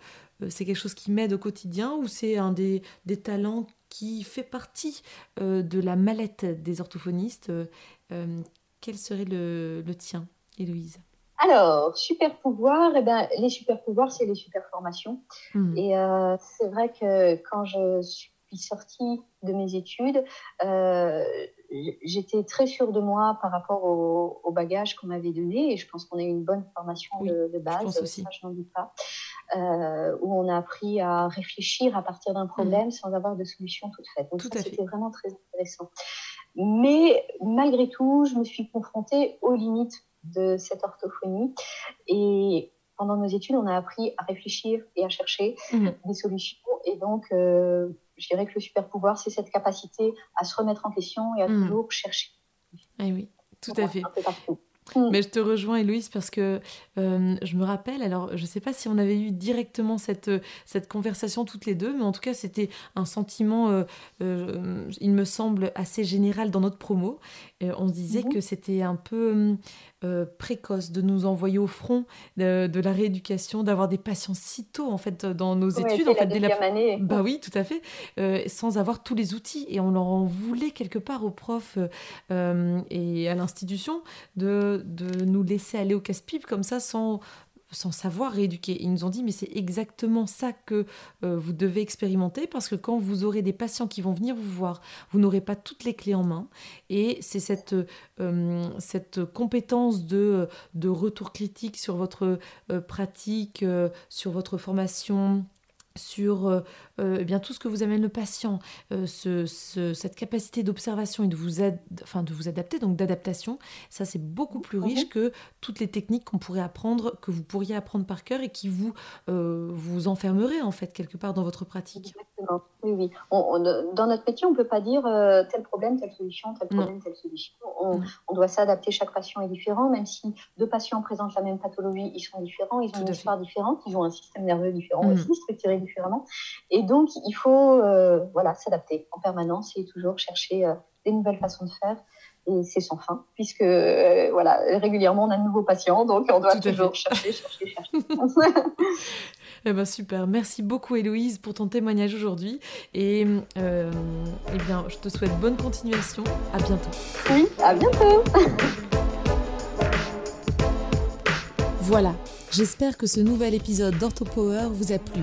c'est quelque chose qui m'aide au quotidien ou c'est un des, des, talents qui fait partie de la mallette des orthophonistes Quel serait le, le tien, Héloïse? Alors, super pouvoir, eh ben, les super pouvoirs, c'est les super formations. Hmm. Et euh, c'est vrai que quand je suis sortie de mes études, euh, j'étais très sûre de moi par rapport au, au bagage qu'on m'avait donné. Et je pense qu'on a eu une bonne formation de, base, ça je n'en doute pas, euh, où on a appris à réfléchir à partir d'un problème hmm. sans avoir de solution toute faite. Donc, ça, c'était vraiment très intéressant. Mais malgré tout, je me suis confrontée aux limites de cette orthophonie. Et pendant nos études, on a appris à réfléchir et à chercher mhm. des solutions. Et donc, euh, je dirais que le super pouvoir, c'est cette capacité à se remettre en question et à mhm. toujours chercher. Eh oui, tout à fait. Mm. Mais je te rejoins, Héloïse, parce que euh, je me rappelle, alors je ne sais pas si on avait eu directement cette, cette conversation toutes les deux, mais en tout cas, c'était un sentiment, euh, il me semble, assez général dans notre promo. On se disait mm-hmm. que c'était un peu précoce de nous envoyer au front de, la rééducation, d'avoir des patients si tôt, en fait, dans nos études. En fait, dès la année. Bah oui, tout à fait, sans avoir tous les outils. Et on leur en voulait quelque part aux profs et à l'institution de de, nous laisser aller au casse-pipe comme ça sans, sans savoir rééduquer. Ils nous ont dit, mais c'est exactement ça que euh, vous devez expérimenter parce que quand vous aurez des patients qui vont venir vous voir, vous n'aurez pas toutes les clés en main. Et c'est cette, euh, cette compétence de, de retour critique sur votre euh, pratique, sur votre formation sur euh, euh, eh bien tout ce que vous amène le patient, euh, cette capacité d'observation et de vous, enfin, de vous adapter, donc d'adaptation, ça c'est beaucoup plus riche mhm. que toutes les techniques qu'on pourrait apprendre, que vous pourriez apprendre par cœur et qui vous, vous enfermeraient en fait quelque part dans votre pratique. Exactement, oui, oui. dans notre métier, on ne peut pas dire tel problème, telle solution, tel problème, telle solution. On, on doit s'adapter, chaque patient est différent, même si deux patients présentent la même pathologie, ils sont différents, ils ont une histoire différente, ils ont un système nerveux différent mhm. aussi, structuré différemment. Et donc, il faut euh, voilà, s'adapter en permanence et toujours chercher euh, des nouvelles façons de faire. Et c'est sans fin, puisque euh, voilà, régulièrement, on a de nouveaux patients, donc on doit toujours chercher, chercher, chercher. *laughs* Eh ben super, merci beaucoup Héloïse pour ton témoignage aujourd'hui et eh bien je te souhaite bonne continuation, à bientôt. Oui, à bientôt. voilà, j'espère que ce nouvel épisode d'OrthoPower vous a plu.